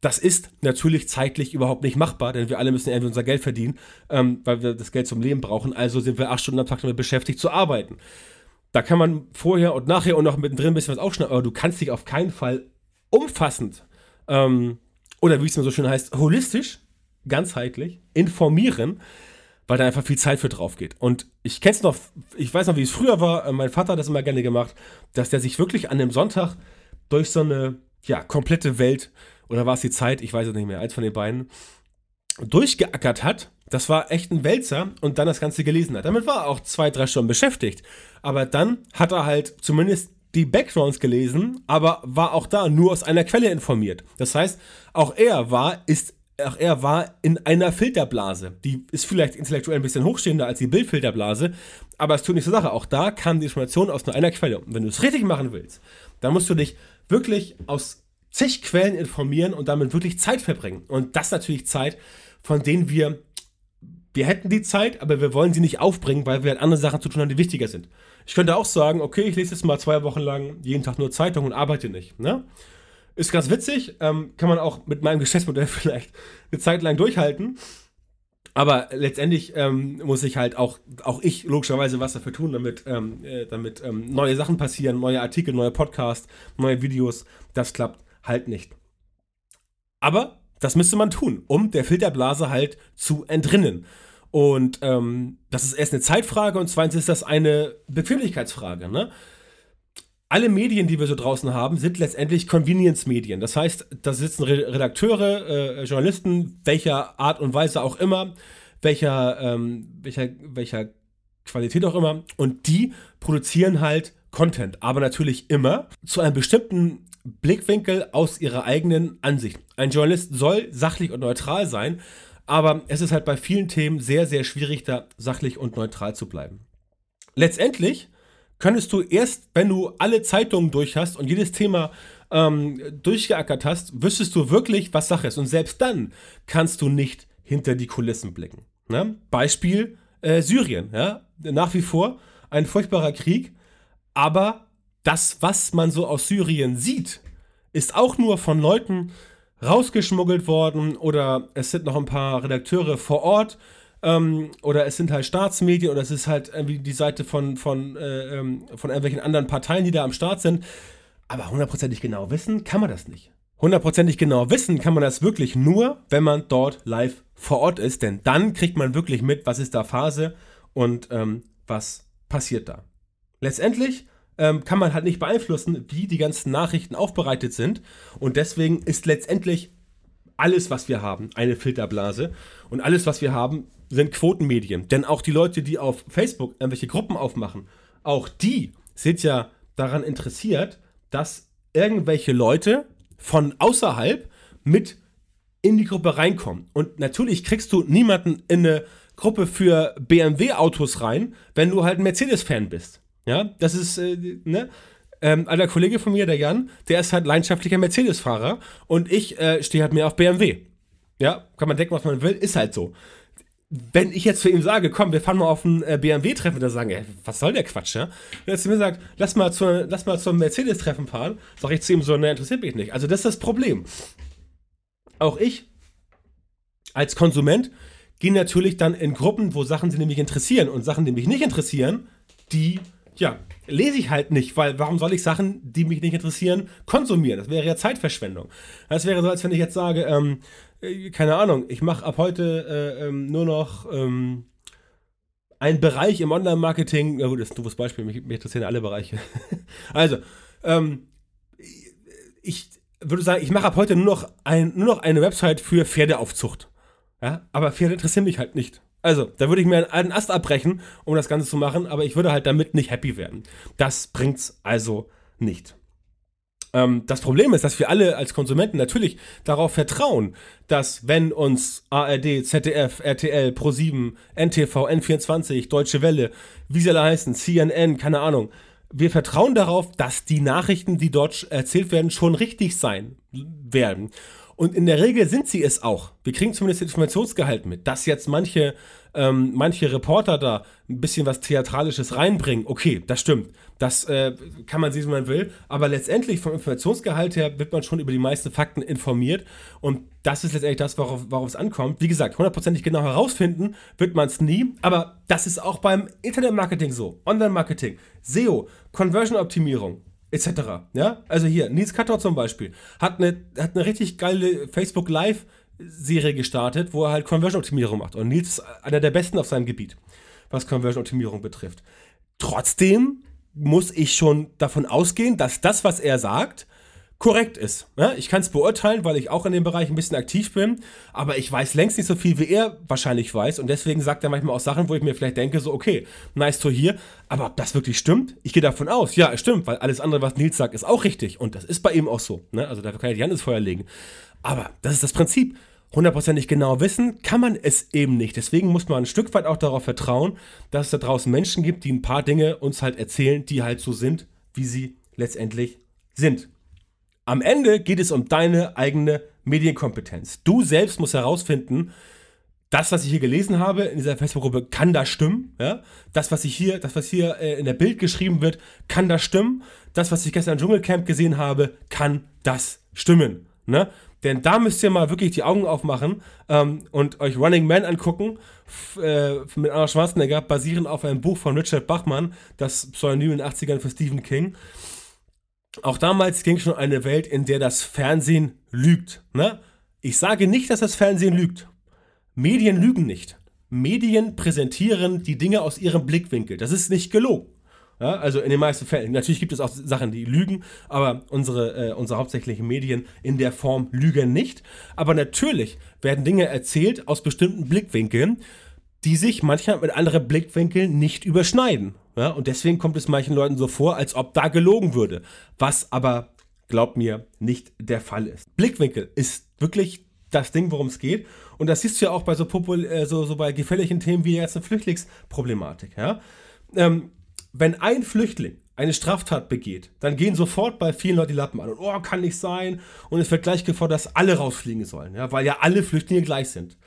das ist natürlich zeitlich überhaupt nicht machbar, denn wir alle müssen irgendwie unser Geld verdienen, ähm, weil wir das Geld zum Leben brauchen. Also sind wir acht Stunden am Tag damit beschäftigt zu arbeiten. Da kann man vorher und nachher und noch mittendrin ein bisschen was aufschneiden, aber du kannst dich auf keinen Fall umfassend ähm, oder wie es mir so schön heißt, holistisch, ganzheitlich informieren weil da einfach viel Zeit für drauf geht. Und ich kenne es noch, ich weiß noch, wie es früher war, äh, mein Vater hat das immer gerne gemacht, dass der sich wirklich an dem Sonntag durch so eine, ja, komplette Welt, oder war es die Zeit, ich weiß es nicht mehr, eins von den beiden, durchgeackert hat. Das war echt ein Wälzer und dann das Ganze gelesen hat. Damit war er auch zwei, drei Stunden beschäftigt. Aber dann hat er halt zumindest die Backgrounds gelesen, aber war auch da nur aus einer Quelle informiert. Das heißt, auch er war, ist auch er war in einer Filterblase. Die ist vielleicht intellektuell ein bisschen hochstehender als die Bildfilterblase, aber es tut nicht zur Sache. Auch da kam die Information aus nur einer Quelle. Und wenn du es richtig machen willst, dann musst du dich wirklich aus zig Quellen informieren und damit wirklich Zeit verbringen. Und das natürlich Zeit, von denen wir, wir hätten die Zeit, aber wir wollen sie nicht aufbringen, weil wir halt andere Sachen zu tun haben, die wichtiger sind. Ich könnte auch sagen, okay, ich lese jetzt mal zwei Wochen lang jeden Tag nur Zeitung und arbeite nicht. Ne? Ist ganz witzig, ähm, kann man auch mit meinem Geschäftsmodell vielleicht eine Zeit lang durchhalten. Aber letztendlich ähm, muss ich halt auch, auch ich logischerweise was dafür tun, damit, ähm, äh, damit ähm, neue Sachen passieren, neue Artikel, neue Podcasts, neue Videos. Das klappt halt nicht. Aber das müsste man tun, um der Filterblase halt zu entrinnen. Und ähm, das ist erst eine Zeitfrage und zweitens ist das eine Bequemlichkeitsfrage. Ne? Alle Medien, die wir so draußen haben, sind letztendlich Convenience-Medien. Das heißt, da sitzen Redakteure, äh, Journalisten, welcher Art und Weise auch immer, welcher, ähm, welcher, welcher Qualität auch immer, und die produzieren halt Content, aber natürlich immer zu einem bestimmten Blickwinkel aus ihrer eigenen Ansicht. Ein Journalist soll sachlich und neutral sein, aber es ist halt bei vielen Themen sehr, sehr schwierig, da sachlich und neutral zu bleiben. Letztendlich könntest du erst, wenn du alle Zeitungen durch hast und jedes Thema ähm, durchgeackert hast, wüsstest du wirklich, was Sache ist. Und selbst dann kannst du nicht hinter die Kulissen blicken. Ne? Beispiel äh, Syrien. Ja? Nach wie vor ein furchtbarer Krieg, aber das, was man so aus Syrien sieht, ist auch nur von Leuten rausgeschmuggelt worden oder es sind noch ein paar Redakteure vor Ort ähm, oder es sind halt Staatsmedien oder es ist halt irgendwie die Seite von, von, äh, ähm, von irgendwelchen anderen Parteien, die da am Start sind. Aber hundertprozentig genau wissen kann man das nicht. Hundertprozentig genau wissen kann man das wirklich nur, wenn man dort live vor Ort ist, denn dann kriegt man wirklich mit, was ist da Phase und ähm, was passiert da. Letztendlich ähm, kann man halt nicht beeinflussen, wie die ganzen Nachrichten aufbereitet sind und deswegen ist letztendlich alles, was wir haben, eine Filterblase und alles, was wir haben, sind Quotenmedien. Denn auch die Leute, die auf Facebook irgendwelche Gruppen aufmachen, auch die sind ja daran interessiert, dass irgendwelche Leute von außerhalb mit in die Gruppe reinkommen. Und natürlich kriegst du niemanden in eine Gruppe für BMW-Autos rein, wenn du halt ein Mercedes-Fan bist. Ja, das ist, äh, ne? Ähm, alter Kollege von mir, der Jan, der ist halt leidenschaftlicher Mercedes-Fahrer und ich äh, stehe halt mehr auf BMW. Ja, kann man denken, was man will, ist halt so wenn ich jetzt zu ihm sage, komm, wir fahren mal auf ein äh, BMW-Treffen, da sagen, ey, was soll der Quatsch, ja? Wenn er zu mir sagt, lass mal, zu, lass mal zum Mercedes-Treffen fahren, sage ich zu ihm so, ne, interessiert mich nicht. Also das ist das Problem. Auch ich als Konsument gehe natürlich dann in Gruppen, wo Sachen die mich interessieren und Sachen, die mich nicht interessieren, die, ja, lese ich halt nicht, weil warum soll ich Sachen, die mich nicht interessieren, konsumieren? Das wäre ja Zeitverschwendung. Das wäre so, als wenn ich jetzt sage, ähm, äh, keine Ahnung, ich mache ab heute äh, ähm, nur noch ähm, einen Bereich im Online-Marketing. Na gut, das ist ein doofes Beispiel, mich, mich interessieren alle Bereiche. also, ähm, ich würde sagen, ich mache ab heute nur noch, ein, nur noch eine Website für Pferdeaufzucht. Ja, aber Pferde interessieren mich halt nicht. Also, da würde ich mir einen Ast abbrechen, um das Ganze zu machen, aber ich würde halt damit nicht happy werden. Das bringt's also nicht. Ähm, das Problem ist, dass wir alle als Konsumenten natürlich darauf vertrauen, dass wenn uns ARD, ZDF, RTL, Pro7, NTV, N24, Deutsche Welle, wie sie alle heißen, CNN, keine Ahnung, wir vertrauen darauf, dass die Nachrichten, die dort erzählt werden, schon richtig sein werden. Und in der Regel sind sie es auch. Wir kriegen zumindest Informationsgehalt mit, dass jetzt manche, ähm, manche Reporter da ein bisschen was Theatralisches reinbringen. Okay, das stimmt. Das äh, kann man sehen, wie man will. Aber letztendlich vom Informationsgehalt her wird man schon über die meisten Fakten informiert. Und das ist letztendlich das, worauf, worauf es ankommt. Wie gesagt, hundertprozentig genau herausfinden wird man es nie. Aber das ist auch beim Internetmarketing so. Online-Marketing, SEO, Conversion-Optimierung etc. Ja, also hier, Nils Katter zum Beispiel hat eine, hat eine richtig geile Facebook Live Serie gestartet, wo er halt Conversion-Optimierung macht. Und Nils ist einer der besten auf seinem Gebiet, was Conversion-Optimierung betrifft. Trotzdem muss ich schon davon ausgehen, dass das, was er sagt, korrekt ist. Ja, ich kann es beurteilen, weil ich auch in dem Bereich ein bisschen aktiv bin, aber ich weiß längst nicht so viel, wie er wahrscheinlich weiß und deswegen sagt er manchmal auch Sachen, wo ich mir vielleicht denke, so okay, nice to hear, aber ob das wirklich stimmt, ich gehe davon aus, ja, es stimmt, weil alles andere, was Nils sagt, ist auch richtig und das ist bei ihm auch so. Ne? Also dafür kann ich die Hand ins Feuer legen. Aber das ist das Prinzip. Hundertprozentig genau wissen kann man es eben nicht. Deswegen muss man ein Stück weit auch darauf vertrauen, dass es da draußen Menschen gibt, die ein paar Dinge uns halt erzählen, die halt so sind, wie sie letztendlich sind. Am Ende geht es um deine eigene Medienkompetenz. Du selbst musst herausfinden, das, was ich hier gelesen habe in dieser Facebook-Gruppe, kann das stimmen? Ja? Das, was ich hier, das, was hier äh, in der Bild geschrieben wird, kann das stimmen? Das, was ich gestern im Dschungelcamp gesehen habe, kann das stimmen? Ne? Denn da müsst ihr mal wirklich die Augen aufmachen ähm, und euch Running Man angucken äh, mit Arnold Schwarzenegger, basierend auf einem Buch von Richard Bachmann, das Pseudonym in den 80ern für Stephen King. Auch damals ging schon eine Welt, in der das Fernsehen lügt. Ne? Ich sage nicht, dass das Fernsehen lügt. Medien lügen nicht. Medien präsentieren die Dinge aus ihrem Blickwinkel. Das ist nicht gelogen. Ja, also in den meisten Fällen. Natürlich gibt es auch Sachen, die lügen, aber unsere, äh, unsere hauptsächlichen Medien in der Form lügen nicht. Aber natürlich werden Dinge erzählt aus bestimmten Blickwinkeln, die sich manchmal mit anderen Blickwinkeln nicht überschneiden. Ja, und deswegen kommt es manchen Leuten so vor, als ob da gelogen würde. Was aber, glaubt mir, nicht der Fall ist. Blickwinkel ist wirklich das Ding, worum es geht. Und das siehst du ja auch bei so, popul äh, so, so bei gefährlichen Themen wie jetzt eine Flüchtlingsproblematik. Ja? Ähm, wenn ein Flüchtling eine Straftat begeht, dann gehen sofort bei vielen Leuten die Lappen an. Und oh, kann nicht sein. Und es wird gleich gefordert, dass alle rausfliegen sollen, ja? weil ja alle Flüchtlinge gleich sind.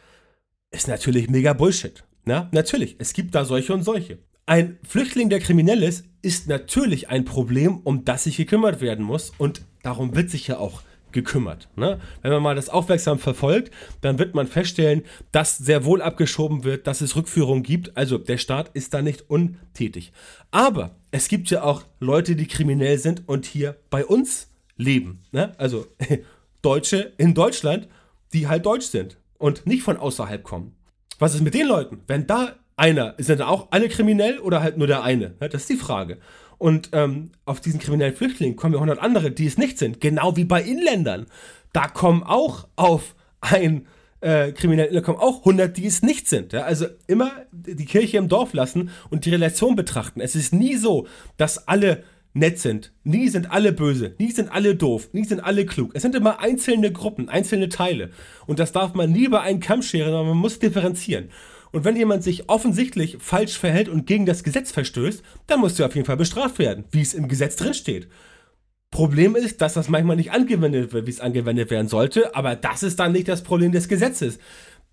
Ist natürlich mega Bullshit. Ja? Natürlich, es gibt da solche und solche. Ein Flüchtling, der kriminell ist, ist natürlich ein Problem, um das sich gekümmert werden muss. Und darum wird sich ja auch gekümmert. Ne? Wenn man mal das aufmerksam verfolgt, dann wird man feststellen, dass sehr wohl abgeschoben wird, dass es Rückführungen gibt. Also der Staat ist da nicht untätig. Aber es gibt ja auch Leute, die kriminell sind und hier bei uns leben. Ne? Also Deutsche in Deutschland, die halt deutsch sind und nicht von außerhalb kommen. Was ist mit den Leuten? Wenn da einer, sind da auch alle kriminell oder halt nur der eine? Das ist die Frage. Und ähm, auf diesen kriminellen Flüchtlingen kommen ja 100 andere, die es nicht sind. Genau wie bei Inländern. Da kommen auch auf ein äh, Kriminelle kommen auch 100, die es nicht sind. Ja? Also immer die Kirche im Dorf lassen und die Relation betrachten. Es ist nie so, dass alle nett sind. Nie sind alle böse. Nie sind alle doof. Nie sind alle klug. Es sind immer einzelne Gruppen, einzelne Teile. Und das darf man nie bei einem Kamm scheren, aber man muss differenzieren. Und wenn jemand sich offensichtlich falsch verhält und gegen das Gesetz verstößt, dann muss er auf jeden Fall bestraft werden, wie es im Gesetz drin steht. Problem ist, dass das manchmal nicht angewendet wird, wie es angewendet werden sollte, aber das ist dann nicht das Problem des Gesetzes.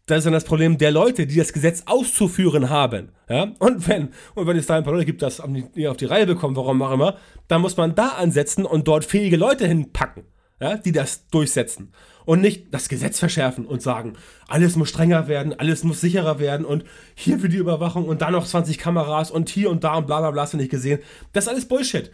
Das ist dann das Problem der Leute, die das Gesetz auszuführen haben. Ja? Und wenn, und wenn es da ein paar Leute gibt, die das auf die Reihe bekommen, warum auch immer, dann muss man da ansetzen und dort fähige Leute hinpacken. ja, die das durchsetzen. Und nicht das Gesetz verschärfen und sagen, alles muss strenger werden, alles muss sicherer werden und hier für die Überwachung und da noch 20 Kameras und hier und da und bla bla bla hast du nicht gesehen. Das ist alles Bullshit.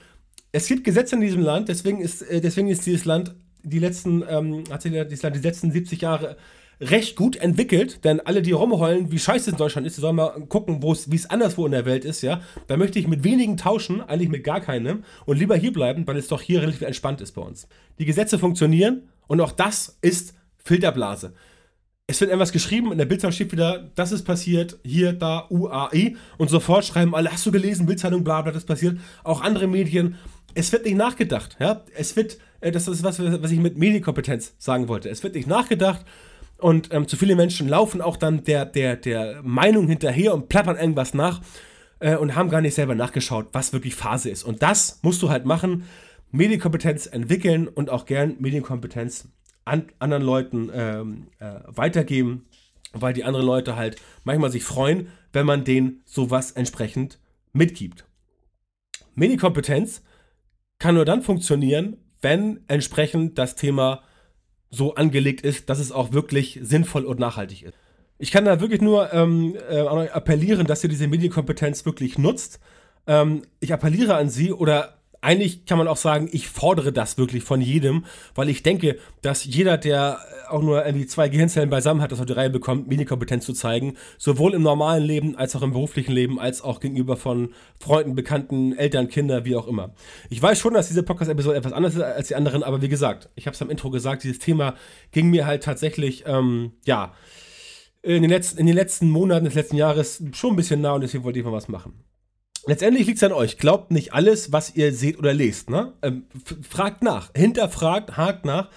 Es gibt Gesetze in diesem Land, deswegen ist, äh, deswegen ist dieses Land die letzten, ähm, hat sich dieses Land die letzten 70 Jahre recht gut entwickelt, denn alle, die rumheulen, wie scheiße es in Deutschland ist, die sollen mal gucken, wie es anderswo in der Welt ist, ja. Da möchte ich mit wenigen tauschen, eigentlich mit gar keinem, und lieber hier bleiben, weil es doch hier relativ entspannt ist bei uns. Die Gesetze funktionieren und auch das ist Filterblase. Es wird etwas geschrieben, in der Bildzeitung steht wieder, das ist passiert, hier, da, UAE, und sofort schreiben alle, hast du gelesen, Bildzeitung, bla, bla, das passiert. Auch andere Medien. Es wird nicht nachgedacht, ja. Es wird, äh, das ist was, was ich mit Medienkompetenz sagen wollte. Es wird nicht nachgedacht und ähm, zu viele Menschen laufen auch dann der, der, der Meinung hinterher und plappern irgendwas nach äh, und haben gar nicht selber nachgeschaut, was wirklich Phase ist. Und das musst du halt machen. Medienkompetenz entwickeln und auch gern Medienkompetenz an anderen Leuten ähm, äh, weitergeben, weil die anderen Leute halt manchmal sich freuen, wenn man denen sowas entsprechend mitgibt. Medienkompetenz kann nur dann funktionieren, wenn entsprechend das Thema so angelegt ist, dass es auch wirklich sinnvoll und nachhaltig ist. Ich kann da wirklich nur ähm, äh, appellieren, dass ihr diese Medienkompetenz wirklich nutzt. Ähm, ich appelliere an Sie oder eigentlich kann man auch sagen, ich fordere das wirklich von jedem, weil ich denke, dass jeder, der auch nur irgendwie zwei Gehirnzellen beisammen hat, das auf die Reihe bekommt, Medienkompetenz zu zeigen, sowohl im normalen Leben als auch im beruflichen Leben, als auch gegenüber von Freunden, Bekannten, Eltern, Kindern, wie auch immer. Ich weiß schon, dass diese Podcast-Episode etwas anders ist als die anderen, aber wie gesagt, ich habe es am Intro gesagt, dieses Thema ging mir halt tatsächlich, ähm, ja, in den, letzten, in den letzten Monaten des letzten Jahres schon ein bisschen nah und deswegen wollte ich mal was machen. Letztendlich liegt es an euch. Glaubt nicht alles, was ihr seht oder lest. Ne? Ähm, fragt nach, hinterfragt, hakt nach,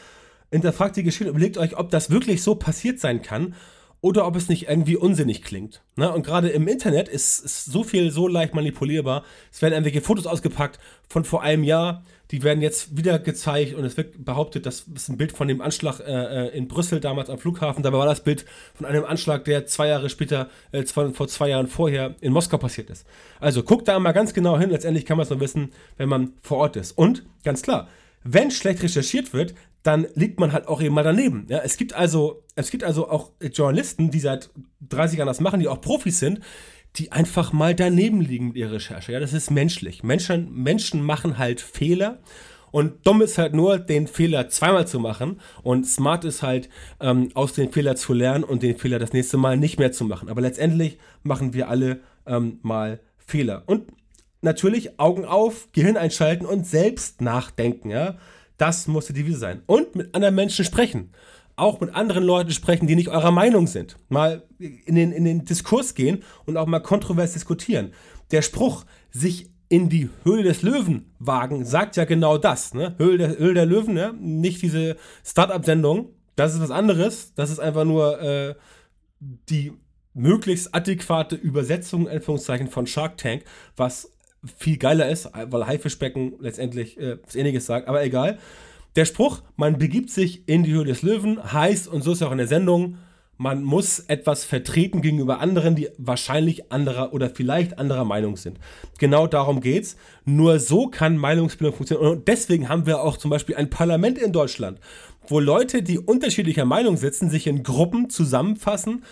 hinterfragt die Geschichte, überlegt euch, ob das wirklich so passiert sein kann oder ob es nicht irgendwie unsinnig klingt. Ne? Und gerade im Internet ist, ist, so viel so leicht manipulierbar. Es werden irgendwelche Fotos ausgepackt von vor einem Jahr, die werden jetzt wieder gezeigt und es wird behauptet, das ist ein Bild von dem Anschlag äh, äh, in Brüssel damals am Flughafen. Dabei war das Bild von einem Anschlag, der zwei Jahre später, äh, vor, vor zwei Jahren vorher in Moskau passiert ist. Also guckt da mal ganz genau hin. Letztendlich kann man es nur wissen, wenn man vor Ort ist. Und ganz klar, wenn schlecht recherchiert wird, dann liegt man halt auch eben mal daneben. Ja, es gibt also, es gibt also auch Journalisten, die seit 30 Jahren das machen, die auch Profis sind, die einfach mal daneben liegen mit ihrer Recherche. Ja, das ist menschlich. Menschen, Menschen machen halt Fehler. Und dumm ist halt nur, den Fehler zweimal zu machen. Und smart ist halt, ähm, aus dem Fehler zu lernen und den Fehler das nächste Mal nicht mehr zu machen. Aber letztendlich machen wir alle ähm, mal Fehler. Und natürlich Augen auf, Gehirn einschalten und selbst nachdenken. Ja, das muss die Devise sein. Und mit anderen Menschen sprechen auch mit anderen Leuten sprechen, die nicht eurer Meinung sind. Mal in den, in den Diskurs gehen und auch mal kontrovers diskutieren. Der Spruch, sich in die Höhle des Löwen wagen, sagt ja genau das. Ne? Höhle, der, Höhle der Löwen, ne? nicht diese Start-up-Sendung. Das ist was anderes. Das ist einfach nur äh, die möglichst adäquate Übersetzung von Shark Tank, was viel geiler ist, weil Haifischbecken letztendlich äh, was ähnliches sagt, aber egal. Der Spruch, man begibt sich in die Höhle des Löwen, heißt, und so ist es auch in der Sendung, man muss etwas vertreten gegenüber anderen, die wahrscheinlich anderer oder vielleicht anderer Meinung sind. Genau darum geht's. Nur so kann Meinungsbildung funktionieren. Und deswegen haben wir auch zum Beispiel ein Parlament in Deutschland, wo Leute, die unterschiedlicher Meinung sitzen, sich in Gruppen zusammenfassen,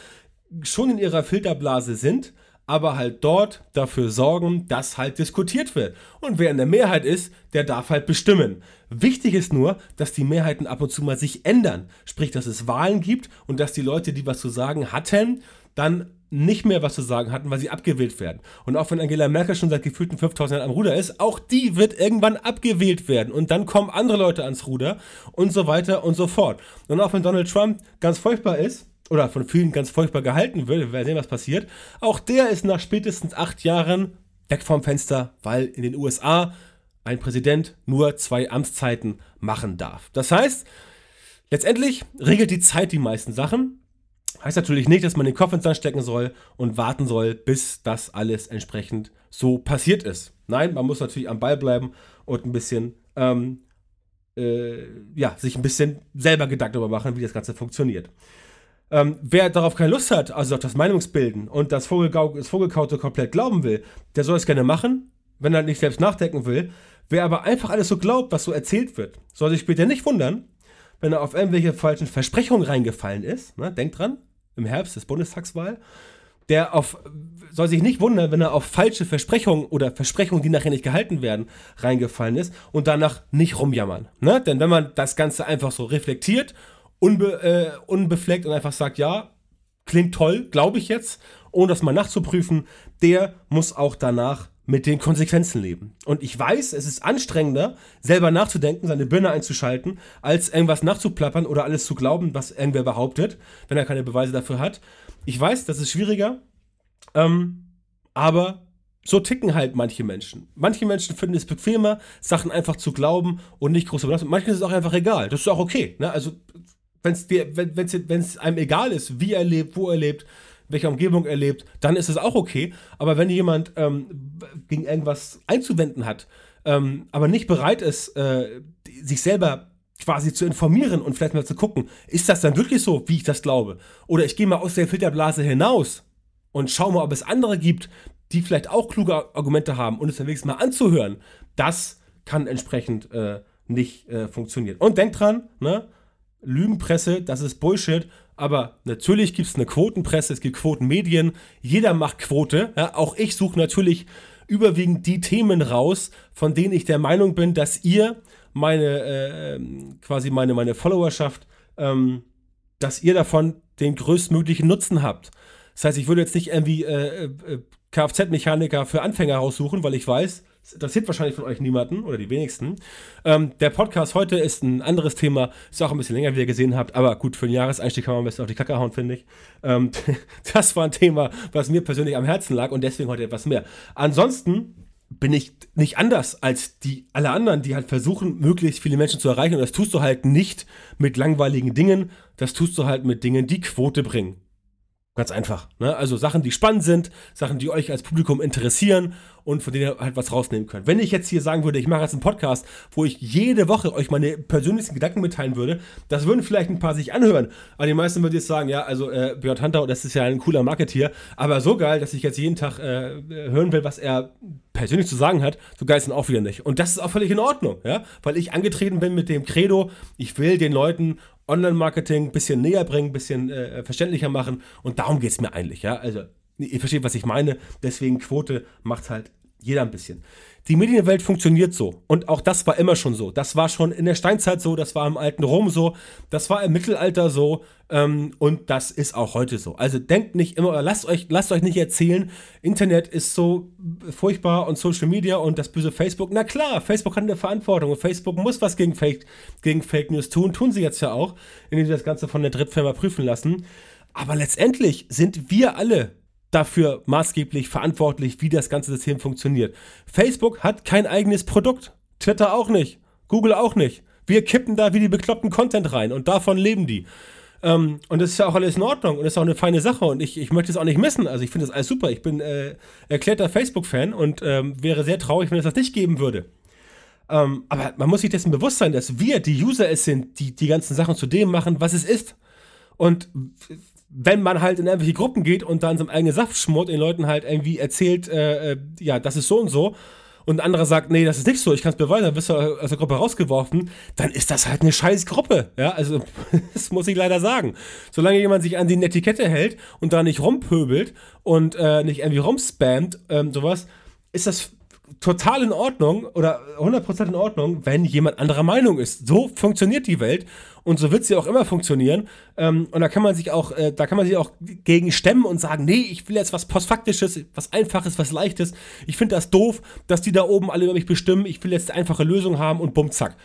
schon in ihrer Filterblase sind aber halt dort dafür sorgen, dass halt diskutiert wird. Und wer in der Mehrheit ist, der darf halt bestimmen. Wichtig ist nur, dass die Mehrheiten ab und zu mal sich ändern. Sprich, dass es Wahlen gibt und dass die Leute, die was zu sagen hatten, dann nicht mehr was zu sagen hatten, weil sie abgewählt werden. Und auch wenn Angela Merkel schon seit gefühlten 5000 Jahren am Ruder ist, auch die wird irgendwann abgewählt werden. Und dann kommen andere Leute ans Ruder und so weiter und so fort. Und auch wenn Donald Trump ganz furchtbar ist, oder von vielen ganz furchtbar gehalten wird, wir werden sehen, was passiert. Auch der ist nach spätestens acht Jahren weg vom Fenster, weil in den USA ein Präsident nur zwei Amtszeiten machen darf. Das heißt, letztendlich regelt die Zeit die meisten Sachen. Heißt natürlich nicht, dass man den Kopf ins Sand stecken soll und warten soll, bis das alles entsprechend so passiert ist. Nein, man muss natürlich am Ball bleiben und ein bisschen, ähm, äh, ja, sich ein bisschen selber Gedanken darüber machen, wie das Ganze funktioniert. Ähm, wer darauf keine Lust hat, also auf das Meinungsbilden und das, Vogelgau das Vogelkaute komplett glauben will, der soll es gerne machen. wenn er nicht selbst nachdenken will. Wer aber einfach alles so glaubt, was so erzählt wird, soll sich später nicht wundern, wenn er auf irgendwelche falschen Versprechungen reingefallen ist. Ne? Denkt dran, im Herbst ist Bundestagswahl. Der auf, soll sich nicht wundern, wenn er auf falsche Versprechungen oder Versprechungen, die nachher nicht gehalten werden, reingefallen ist und danach nicht rumjammern. Ne? Denn wenn man das Ganze einfach so reflektiert, unbe, äh, unbefleckt und einfach sagt, ja, klingt toll, glaube ich jetzt, ohne das mal nachzuprüfen, der muss auch danach mit den Konsequenzen leben. Und ich weiß, es ist anstrengender, selber nachzudenken, seine Birne einzuschalten, als irgendwas nachzuplappern oder alles zu glauben, was irgendwer behauptet, wenn er keine Beweise dafür hat. Ich weiß, das ist schwieriger, ähm, aber so ticken halt manche Menschen. Manche Menschen finden es bequemer, Sachen einfach zu glauben und nicht große Belastung. Manchen ist es auch einfach egal. Das ist auch okay. Ne? Also, wenn's dir, wenn es einem egal ist, wie er lebt, wo er lebt, welcher Umgebung er lebt, dann ist es auch okay. Aber wenn jemand ähm, gegen irgendwas einzuwenden hat, ähm, aber nicht bereit ist, äh, sich selber quasi zu informieren und vielleicht mal zu gucken, ist das dann wirklich so, wie ich das glaube? Oder ich gehe mal aus der Filterblase hinaus und schaue mal, ob es andere gibt, die vielleicht auch kluge Argumente haben und es dann wenigstens mal anzuhören. Das kann entsprechend äh, nicht äh, funktionieren. Und denkt dran, ne? Lügenpresse, das ist Bullshit aber natürlich gibt es eine Quotenpresse, es gibt Quotenmedien, jeder macht Quote. Ja? Auch ich suche natürlich überwiegend die Themen raus, von denen ich der Meinung bin, dass ihr meine äh, quasi meine, meine Followerschaft, ähm, dass ihr davon den größtmöglichen Nutzen habt. Das heißt, ich würde jetzt nicht irgendwie äh, äh, Kfz-Mechaniker für Anfänger raussuchen, weil ich weiß, das interessiert wahrscheinlich von euch niemanden oder die wenigsten. Ähm, der Podcast heute ist ein anderes Thema, ist auch ein bisschen länger, wie ihr gesehen habt, aber gut, für den Jahreseinstieg kann man am besten auf die Kacke hauen, finde ich. Ähm, das war ein Thema, was mir persönlich am Herzen lag und deswegen heute etwas mehr. Ansonsten bin ich nicht anders als die alle anderen, die halt versuchen, möglichst viele Menschen zu erreichen. Und das tust du halt nicht mit langweiligen Dingen, das tust du halt mit Dingen, die Quote bringen. Ganz einfach. Ne? Also Sachen, die spannend sind, Sachen, die euch als Publikum interessieren und von denen ihr halt was rausnehmen könnt. Wenn ich jetzt hier sagen würde, ich mache jetzt einen Podcast, wo ich jede Woche euch meine persönlichsten Gedanken mitteilen würde, das würden vielleicht ein paar sich anhören. Aber die meisten würden jetzt sagen, ja, also äh, Björn Hunter, das ist ja ein cooler Marketeer, aber so geil, dass ich jetzt jeden Tag äh, hören will, was er persönlich zu sagen hat, so geil ist dann auch wieder nicht. Und das ist auch völlig in Ordnung, ja, weil ich angetreten bin mit dem Credo, ich will den Leuten Online-Marketing ein bisschen näher bringen, ein bisschen äh, verständlicher machen. Und darum geht es mir eigentlich, ja. Also, ihr versteht, was ich meine. Deswegen Quote macht halt jeder ein bisschen. Die Medienwelt funktioniert so. Und auch das war immer schon so. Das war schon in der Steinzeit so, das war im alten Rom so, das war im Mittelalter so ähm, und das ist auch heute so. Also denkt nicht immer, lasst euch, lasst euch nicht erzählen, Internet ist so furchtbar und Social Media und das böse Facebook. Na klar, Facebook hat eine Verantwortung und Facebook muss was gegen Fake, gegen Fake News tun. Tun sie jetzt ja auch, indem sie das Ganze von der Drittfirma prüfen lassen. Aber letztendlich sind wir alle dafür maßgeblich verantwortlich, wie das ganze System funktioniert. Facebook hat kein eigenes Produkt, Twitter auch nicht, Google auch nicht. Wir kippen da wie die bekloppten Content rein und davon leben die. Ähm, und das ist ja auch alles in Ordnung und das ist auch eine feine Sache und ich, ich möchte es auch nicht missen. Also ich finde das alles super. Ich bin äh, erklärter Facebook-Fan und ähm, wäre sehr traurig, wenn es das nicht geben würde. Ähm, aber man muss sich dessen bewusst sein, dass wir die User es sind, die die ganzen Sachen zu dem machen, was es ist. Und wenn man halt in irgendwelche Gruppen geht und dann so eigenen Saft schmort, den Leuten halt irgendwie erzählt, äh, äh, ja, das ist so und so, und ein anderer sagt, nee, das ist nicht so, ich kann es beweisen, dann wirst du aus der Gruppe rausgeworfen, dann ist das halt eine scheiß Gruppe. Ja, also, das muss ich leider sagen. Solange jemand sich an die Netiquette hält und da nicht rumpöbelt und äh, nicht irgendwie rumspammt, ähm, sowas, ist das total in Ordnung oder 100% in Ordnung, wenn jemand anderer Meinung ist. So funktioniert die Welt und so wird sie auch immer funktionieren. Ähm, und da kann man sich auch, äh, da kann man sich auch gegen stemmen und sagen, nee, ich will jetzt was Postfaktisches, was Einfaches, was Leichtes. Ich finde das doof, dass die da oben alle über mich bestimmen. Ich will jetzt eine einfache Lösung haben und bumm, zack.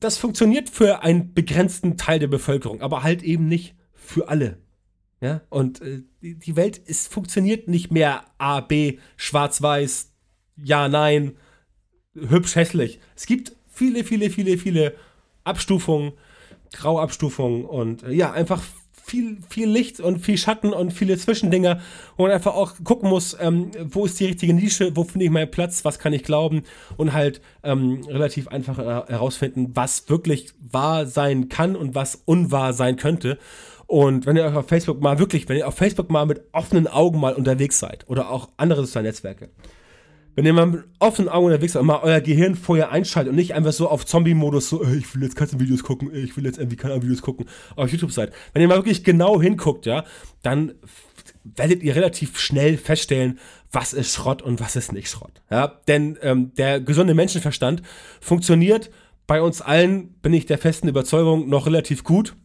Das funktioniert für einen begrenzten Teil der Bevölkerung, aber halt eben nicht für alle. Ja, und äh, die Welt ist, funktioniert nicht mehr A, B, schwarz-weiß, ja, nein, hübsch, hässlich. Es gibt viele, viele, viele, viele Abstufungen, Grauabstufungen und äh, ja, einfach viel, viel Licht und viel Schatten und viele Zwischendinger, wo man einfach auch gucken muss, ähm, wo ist die richtige Nische, wo finde ich meinen Platz, was kann ich glauben und halt ähm, relativ einfach herausfinden, was wirklich wahr sein kann und was unwahr sein könnte. Und wenn ihr euch auf Facebook mal wirklich, wenn ihr auf Facebook mal mit offenen Augen mal unterwegs seid oder auch andere soziale Netzwerke, wenn ihr mal mit offenen Augen unterwegs seid und mal euer Gehirn vorher einschaltet und nicht einfach so auf Zombie-Modus so, ich will jetzt Katzenvideos gucken, ich will jetzt irgendwie keine Videos gucken, auf YouTube seid. Wenn ihr mal wirklich genau hinguckt, ja, dann werdet ihr relativ schnell feststellen, was ist Schrott und was ist nicht Schrott. Ja, denn ähm, der gesunde Menschenverstand funktioniert bei uns allen, bin ich der festen Überzeugung, noch relativ gut.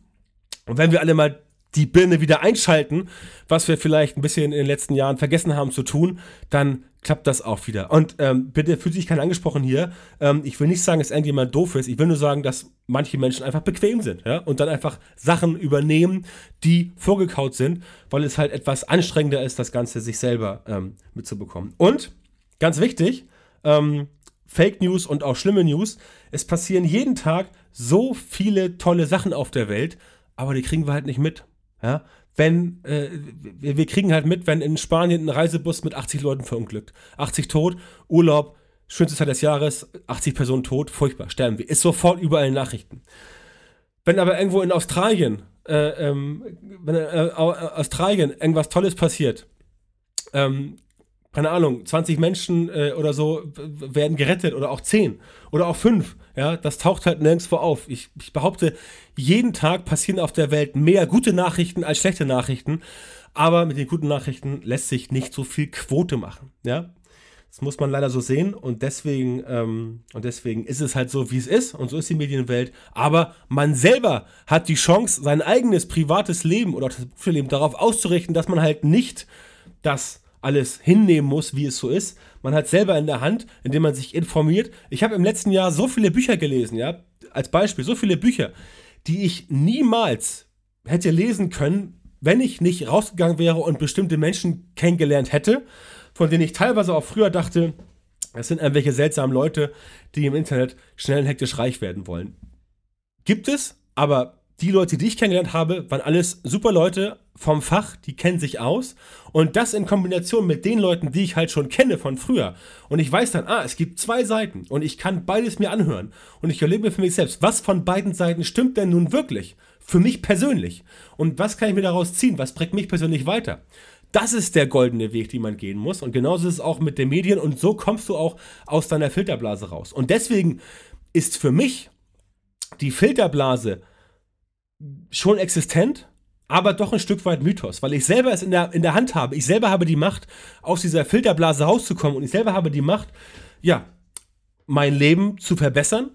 Und wenn wir alle mal die Birne wieder einschalten, was wir vielleicht ein bisschen in den letzten Jahren vergessen haben zu tun, dann klappt das auch wieder. Und ähm, bitte fühlt sich keiner angesprochen hier. Ähm, ich will nicht sagen, dass irgendjemand doof ist. Ich will nur sagen, dass manche Menschen einfach bequem sind ja? und dann einfach Sachen übernehmen, die vorgekaut sind, weil es halt etwas anstrengender ist, das Ganze sich selber ähm, mitzubekommen. Und ganz wichtig, ähm, Fake News und auch schlimme News. Es passieren jeden Tag so viele tolle Sachen auf der Welt, aber die kriegen wir halt nicht mit. Ja? Wenn, äh, wir, kriegen halt mit, wenn in Spanien ein Reisebus mit 80 Leuten verunglückt. 80 tot, Urlaub, schönste Zeit des Jahres, 80 Personen tot, furchtbar, sterben wir. Ist sofort überall in Nachrichten. Wenn aber irgendwo in Australien, äh, ähm, wenn äh, Australien irgendwas Tolles passiert, ähm, keine Ahnung, 20 Menschen äh, oder so werden gerettet oder auch 10 oder auch 5. Ja, das taucht halt nirgendwo auf. Ich, ich behaupte, jeden Tag passieren auf der Welt mehr gute Nachrichten als schlechte Nachrichten. Aber mit den guten Nachrichten lässt sich nicht so viel Quote machen. Ja, das muss man leider so sehen und deswegen, ähm, und deswegen ist es halt so, wie es ist und so ist die Medienwelt. Aber man selber hat die Chance, sein eigenes privates Leben oder das Berufsleben darauf auszurichten, dass man halt nicht das alles hinnehmen muss, wie es so ist. Man hat selber in der Hand, indem man sich informiert. Ich habe im letzten Jahr so viele Bücher gelesen, ja, als Beispiel, so viele Bücher, die ich niemals hätte lesen können, wenn ich nicht rausgegangen wäre und bestimmte Menschen kennengelernt hätte, von denen ich teilweise auch früher dachte, das sind irgendwelche seltsamen Leute, die im Internet schnell und hektisch reich werden wollen. Gibt es, aber die Leute, die ich kennengelernt habe, waren alles super Leute vom Fach, die kennen sich aus. Und das in Kombination mit den Leuten, die ich halt schon kenne von früher. Und ich weiß dann, ah, es gibt zwei Seiten und ich kann beides mir anhören. Und ich erlebe für mich selbst, was von beiden Seiten stimmt denn nun wirklich? Für mich persönlich. Und was kann ich mir daraus ziehen? Was bringt mich persönlich weiter? Das ist der goldene Weg, den man gehen muss. Und genauso ist es auch mit den Medien. Und so kommst du auch aus deiner Filterblase raus. Und deswegen ist für mich die Filterblase schon existent, aber doch ein Stück weit Mythos, weil ich selber es in der, in der Hand habe. Ich selber habe die Macht, aus dieser Filterblase rauszukommen und ich selber habe die Macht, ja, mein Leben zu verbessern,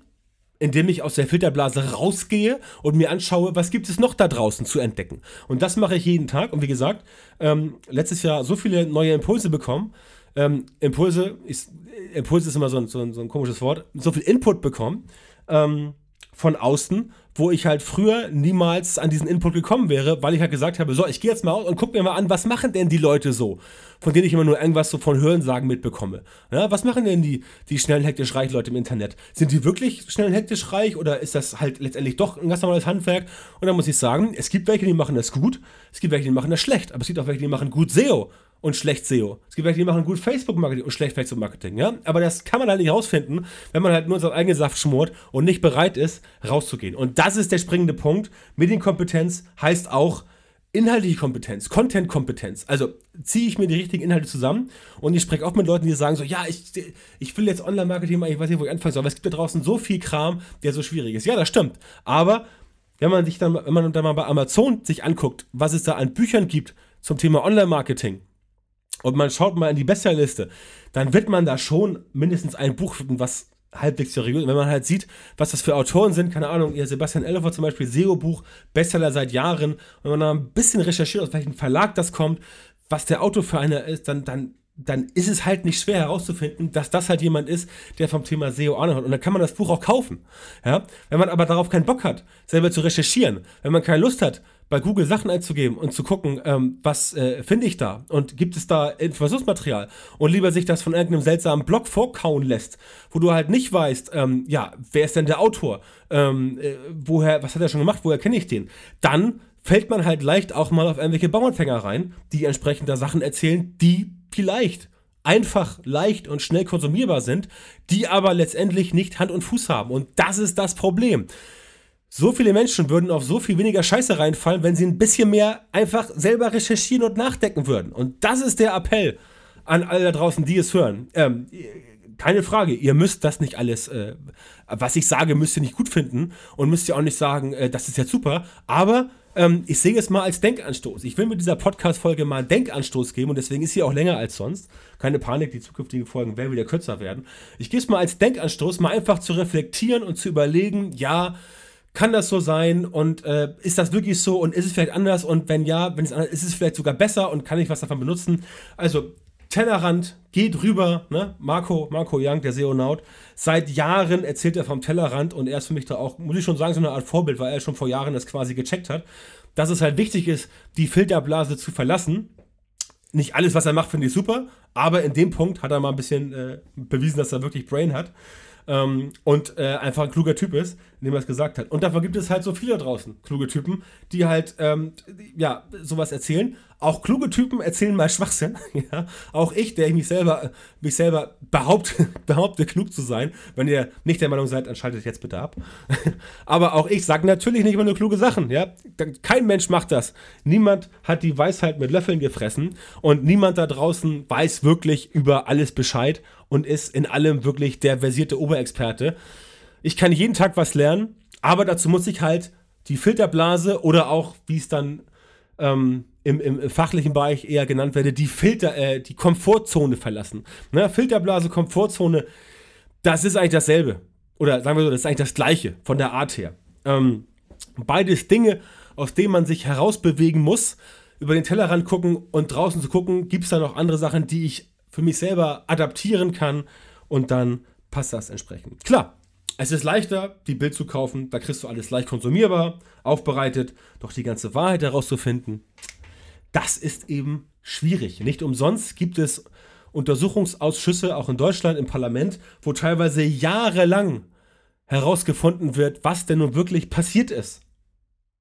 indem ich aus der Filterblase rausgehe und mir anschaue, was gibt es noch da draußen zu entdecken. Und das mache ich jeden Tag. Und wie gesagt, ähm, letztes Jahr so viele neue Impulse bekommen. Ähm, Impulse, ist, Impulse ist immer so ein, so, ein, so ein, komisches Wort. So viel Input bekommen ähm, von außen, wo ich halt früher niemals an diesen Input gekommen wäre, weil ich halt gesagt habe, so, ich gehe jetzt mal aus und guck mir mal an, was machen denn die Leute so, von denen ich immer nur irgendwas so von Hörensagen mitbekomme. Ja, was machen denn die, die schnell hektisch reich Leute im Internet? Sind die wirklich schnell hektisch reich oder ist das halt letztendlich doch ein ganz normales Handwerk? Und dann muss ich sagen, es gibt welche, die machen das gut, es gibt welche, die machen das schlecht, aber es gibt auch welche, die machen gut SEO und schlecht SEO. Es gibt welche, die machen gut Facebook-Marketing und schlecht Facebook-Marketing, ja. Aber das kann man halt nicht rausfinden, wenn man halt nur seinen eigenen Saft schmort und nicht bereit ist, rauszugehen. Und das ist der springende Punkt. Medienkompetenz heißt auch inhaltliche Kompetenz, Content-Kompetenz. Also ziehe ich mir die richtigen Inhalte zusammen und ich spreche auch mit Leuten, die sagen so, ja, ich, ich will jetzt Online-Marketing machen, ich weiß nicht, wo ich anfangen soll, aber es gibt da draußen so viel Kram, der so schwierig ist. Ja, das stimmt. Aber wenn man sich dann, wenn man dann mal bei Amazon sich anguckt, was es da an Büchern gibt zum Thema Online-Marketing, und man schaut mal in die Bestsellerliste, dann wird man da schon mindestens ein Buch finden, was halbwegs seriös. Wenn man halt sieht, was das für Autoren sind, keine Ahnung, ihr Sebastian Ellefer zum Beispiel, SEO-Buch, Bestseller seit Jahren, wenn man da ein bisschen recherchiert, aus welchem Verlag das kommt, was der Autor für einer ist, dann, dann, dann ist es halt nicht schwer herauszufinden, dass das halt jemand ist, der vom Thema SEO Ahnung hat. Und dann kann man das Buch auch kaufen. Ja? Wenn man aber darauf keinen Bock hat, selber zu recherchieren, wenn man keine Lust hat, bei Google Sachen einzugeben und zu gucken, ähm, was äh, finde ich da? Und gibt es da Informationsmaterial? Und lieber sich das von irgendeinem seltsamen Blog vorkauen lässt, wo du halt nicht weißt, ähm, ja, wer ist denn der Autor, ähm, äh, woher, was hat er schon gemacht, woher kenne ich den, dann fällt man halt leicht auch mal auf irgendwelche Bauernfänger rein, die entsprechend da Sachen erzählen, die vielleicht einfach, leicht und schnell konsumierbar sind, die aber letztendlich nicht Hand und Fuß haben. Und das ist das Problem. So viele Menschen würden auf so viel weniger Scheiße reinfallen, wenn sie ein bisschen mehr einfach selber recherchieren und nachdenken würden. Und das ist der Appell an alle da draußen, die es hören. Ähm, keine Frage, ihr müsst das nicht alles, äh, was ich sage, müsst ihr nicht gut finden und müsst ihr auch nicht sagen, äh, das ist jetzt super, aber ähm, ich sehe es mal als Denkanstoß. Ich will mit dieser Podcast-Folge mal einen Denkanstoß geben und deswegen ist sie auch länger als sonst. Keine Panik, die zukünftigen Folgen werden wieder kürzer werden. Ich gehe es mal als Denkanstoß, mal einfach zu reflektieren und zu überlegen, ja, kann das so sein und äh, ist das wirklich so und ist es vielleicht anders und wenn ja, wenn es anders ist, ist es vielleicht sogar besser und kann ich was davon benutzen? Also Tellerrand, geht rüber, ne? Marco, Marco Young, der Seonaut. Seit Jahren erzählt er vom Tellerrand und er ist für mich da auch, muss ich schon sagen, so eine Art Vorbild, weil er schon vor Jahren das quasi gecheckt hat, dass es halt wichtig ist, die Filterblase zu verlassen. Nicht alles, was er macht, finde ich super, aber in dem Punkt hat er mal ein bisschen äh, bewiesen, dass er wirklich Brain hat. Ähm, und äh, einfach ein kluger Typ ist, indem er es gesagt hat. Und davon gibt es halt so viele draußen, kluge Typen, die halt, ähm, ja, sowas erzählen. Auch kluge Typen erzählen mal Schwachsinn. ja? Auch ich, der ich mich selber, mich selber behaupte, behaupte, klug zu sein. Wenn ihr nicht der Meinung seid, dann schaltet jetzt bitte ab. Aber auch ich sage natürlich nicht immer nur kluge Sachen. Ja? Kein Mensch macht das. Niemand hat die Weisheit mit Löffeln gefressen und niemand da draußen weiß wirklich über alles Bescheid und ist in allem wirklich der versierte Oberexperte. Ich kann jeden Tag was lernen, aber dazu muss ich halt die Filterblase oder auch, wie es dann ähm, im, im, fachlichen Bereich eher genannt werde, die Filter, äh, die Komfortzone verlassen. Ne? Filterblase, Komfortzone, das ist eigentlich dasselbe. Oder sagen wir so, das ist eigentlich das Gleiche von der Art her. Ähm, beides Dinge, aus denen man sich herausbewegen muss, über den Tellerrand gucken und draußen zu gucken, gibt es da noch andere Sachen, die ich für mich selber adaptieren kann und dann passt das entsprechend. Klar, es ist leichter, die Bild zu kaufen, da kriegst du alles leicht konsumierbar, aufbereitet, doch die ganze Wahrheit herauszufinden, das ist eben schwierig. Nicht umsonst gibt es Untersuchungsausschüsse auch in Deutschland im Parlament, wo teilweise jahrelang herausgefunden wird, was denn nun wirklich passiert ist.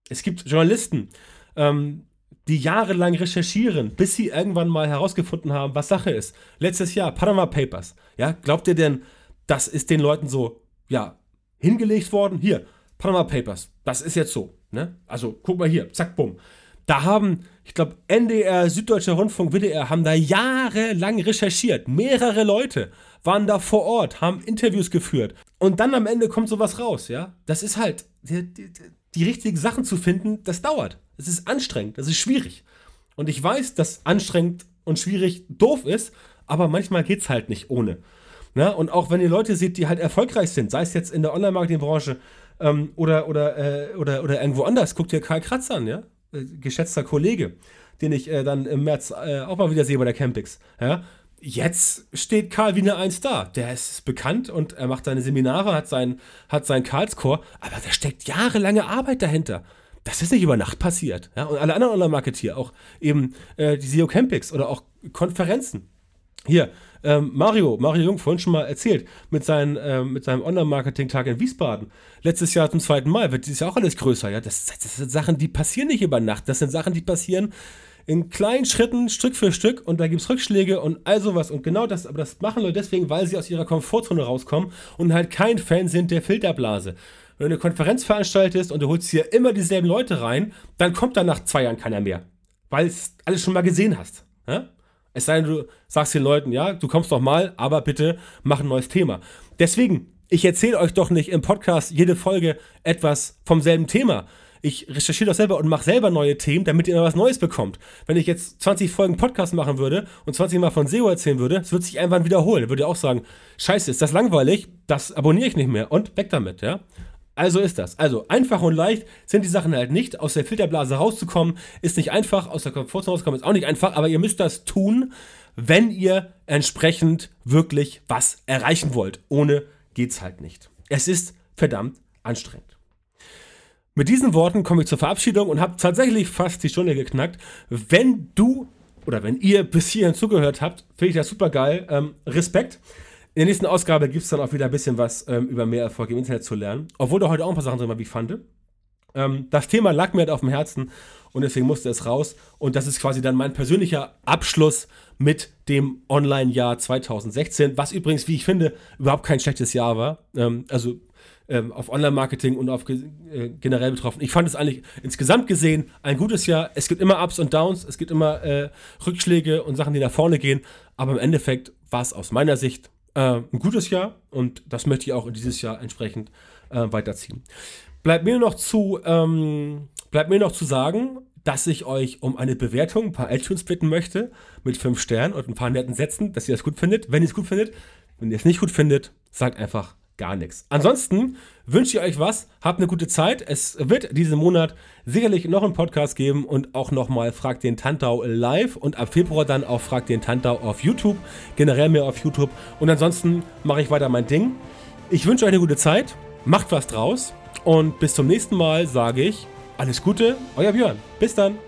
Es gibt Journalisten, ähm, die jahrelang recherchieren, bis sie irgendwann mal herausgefunden haben, was Sache ist. Letztes Jahr, Panama Papers. Ja, glaubt ihr denn, das ist den Leuten so, ja, hingelegt worden? Hier, Panama Papers. Das ist jetzt so. Ne? Also, guck mal hier, zack, bumm. Da haben, ich glaube, NDR, Süddeutscher Rundfunk, WDR, haben da jahrelang recherchiert. Mehrere Leute waren da vor Ort, haben Interviews geführt. Und dann am Ende kommt sowas raus, ja? Das ist halt, die, die, die richtigen Sachen zu finden, das dauert. Es ist anstrengend, das ist schwierig. Und ich weiß, dass anstrengend und schwierig doof ist, aber manchmal geht es halt nicht ohne. Na, und auch wenn ihr Leute seht, die halt erfolgreich sind, sei es jetzt in der Online-Marketing-Branche ähm, oder, oder, äh, oder, oder irgendwo anders, guckt ihr Karl Kratz an, ja? Äh, geschätzter Kollege, den ich äh, dann im März äh, auch mal wieder sehe bei der Campix. Ja? Jetzt steht Karl wie eine Eins da. Der ist bekannt und er macht seine Seminare, hat sein, hat seinen Karlscore, aber da steckt jahrelange Arbeit dahinter das ist nicht über Nacht passiert. Ja? Und alle anderen Online-Marketeer, auch eben äh, die SEO Campings oder auch Konferenzen. Hier, ähm, Mario, Mario Jung, vorhin schon mal erzählt, mit, seinen, ähm, mit seinem Online-Marketing-Tag in Wiesbaden. Letztes Jahr zum zweiten Mal, wird dieses Jahr auch alles größer. Ja? Das, das sind Sachen, die passieren nicht über Nacht. Das sind Sachen, die passieren in kleinen Schritten, Stück für Stück und da gibt es Rückschläge und all sowas. Und genau das, aber das machen Leute deswegen, weil sie aus ihrer Komfortzone rauskommen und halt kein Fan sind der Filterblase wenn du eine Konferenz veranstaltest und du holst hier immer dieselben Leute rein, dann kommt da nach zwei Jahren keiner mehr. Weil es alles schon mal gesehen hast. Ja? Es sei denn, du sagst den Leuten, ja, du kommst doch mal, aber bitte mach ein neues Thema. Deswegen, ich erzähle euch doch nicht im Podcast jede Folge etwas vom selben Thema. Ich recherchiere doch selber und mache selber neue Themen, damit ihr immer was Neues bekommt. Wenn ich jetzt 20 Folgen Podcast machen würde und 20 Mal von SEO erzählen würde, es wird sich irgendwann wiederholen. Würde ihr auch sagen, scheiße, ist das langweilig, das abonniere ich nicht mehr und weg damit, ja. Also ist das. Also einfach und leicht sind die Sachen halt nicht. Aus der Filterblase rauszukommen ist nicht einfach. Aus der Komfortzone rauszukommen ist auch nicht einfach. Aber ihr müsst das tun, wenn ihr entsprechend wirklich was erreichen wollt. Ohne geht's halt nicht. Es ist verdammt anstrengend. Mit diesen Worten komme ich zur Verabschiedung und habe tatsächlich fast die Stunde geknackt. Wenn du oder wenn ihr bis hierhin zugehört habt, finde ich das super geil. Ähm, Respekt. In der nächsten Ausgabe gibt es dann auch wieder ein bisschen was ähm, über mehr Erfolg im Internet zu lernen. Obwohl da heute auch ein paar Sachen drin waren, wie ich fand. Ähm, das Thema lag mir halt auf dem Herzen und deswegen musste es raus. Und das ist quasi dann mein persönlicher Abschluss mit dem Online-Jahr 2016, was übrigens, wie ich finde, überhaupt kein schlechtes Jahr war. Ähm, also ähm, auf Online-Marketing und auf äh, generell betroffen. Ich fand es eigentlich insgesamt gesehen ein gutes Jahr. Es gibt immer Ups und Downs, es gibt immer äh, Rückschläge und Sachen, die nach vorne gehen. Aber im Endeffekt war es aus meiner Sicht äh, ein gutes Jahr und das möchte ich auch in dieses Jahr entsprechend äh, weiterziehen. Bleibt mir noch zu, ähm, bleibt mir noch zu sagen, dass ich euch um eine Bewertung bei iTunes bitten möchte mit fünf Sternen und ein paar netten Sätzen, dass ihr das gut findet. Wenn ihr es gut findet, wenn ihr es nicht gut findet, sagt einfach gar nichts. Ansonsten wünsche ich euch was, habt eine gute Zeit. Es wird diesen Monat sicherlich noch einen Podcast geben und auch nochmal Frag den Tantau live und ab Februar dann auch Frag den Tantau auf YouTube, generell mehr auf YouTube. Und ansonsten mache ich weiter mein Ding. Ich wünsche euch eine gute Zeit, macht was draus und bis zum nächsten Mal sage ich alles Gute, euer Björn. Bis dann.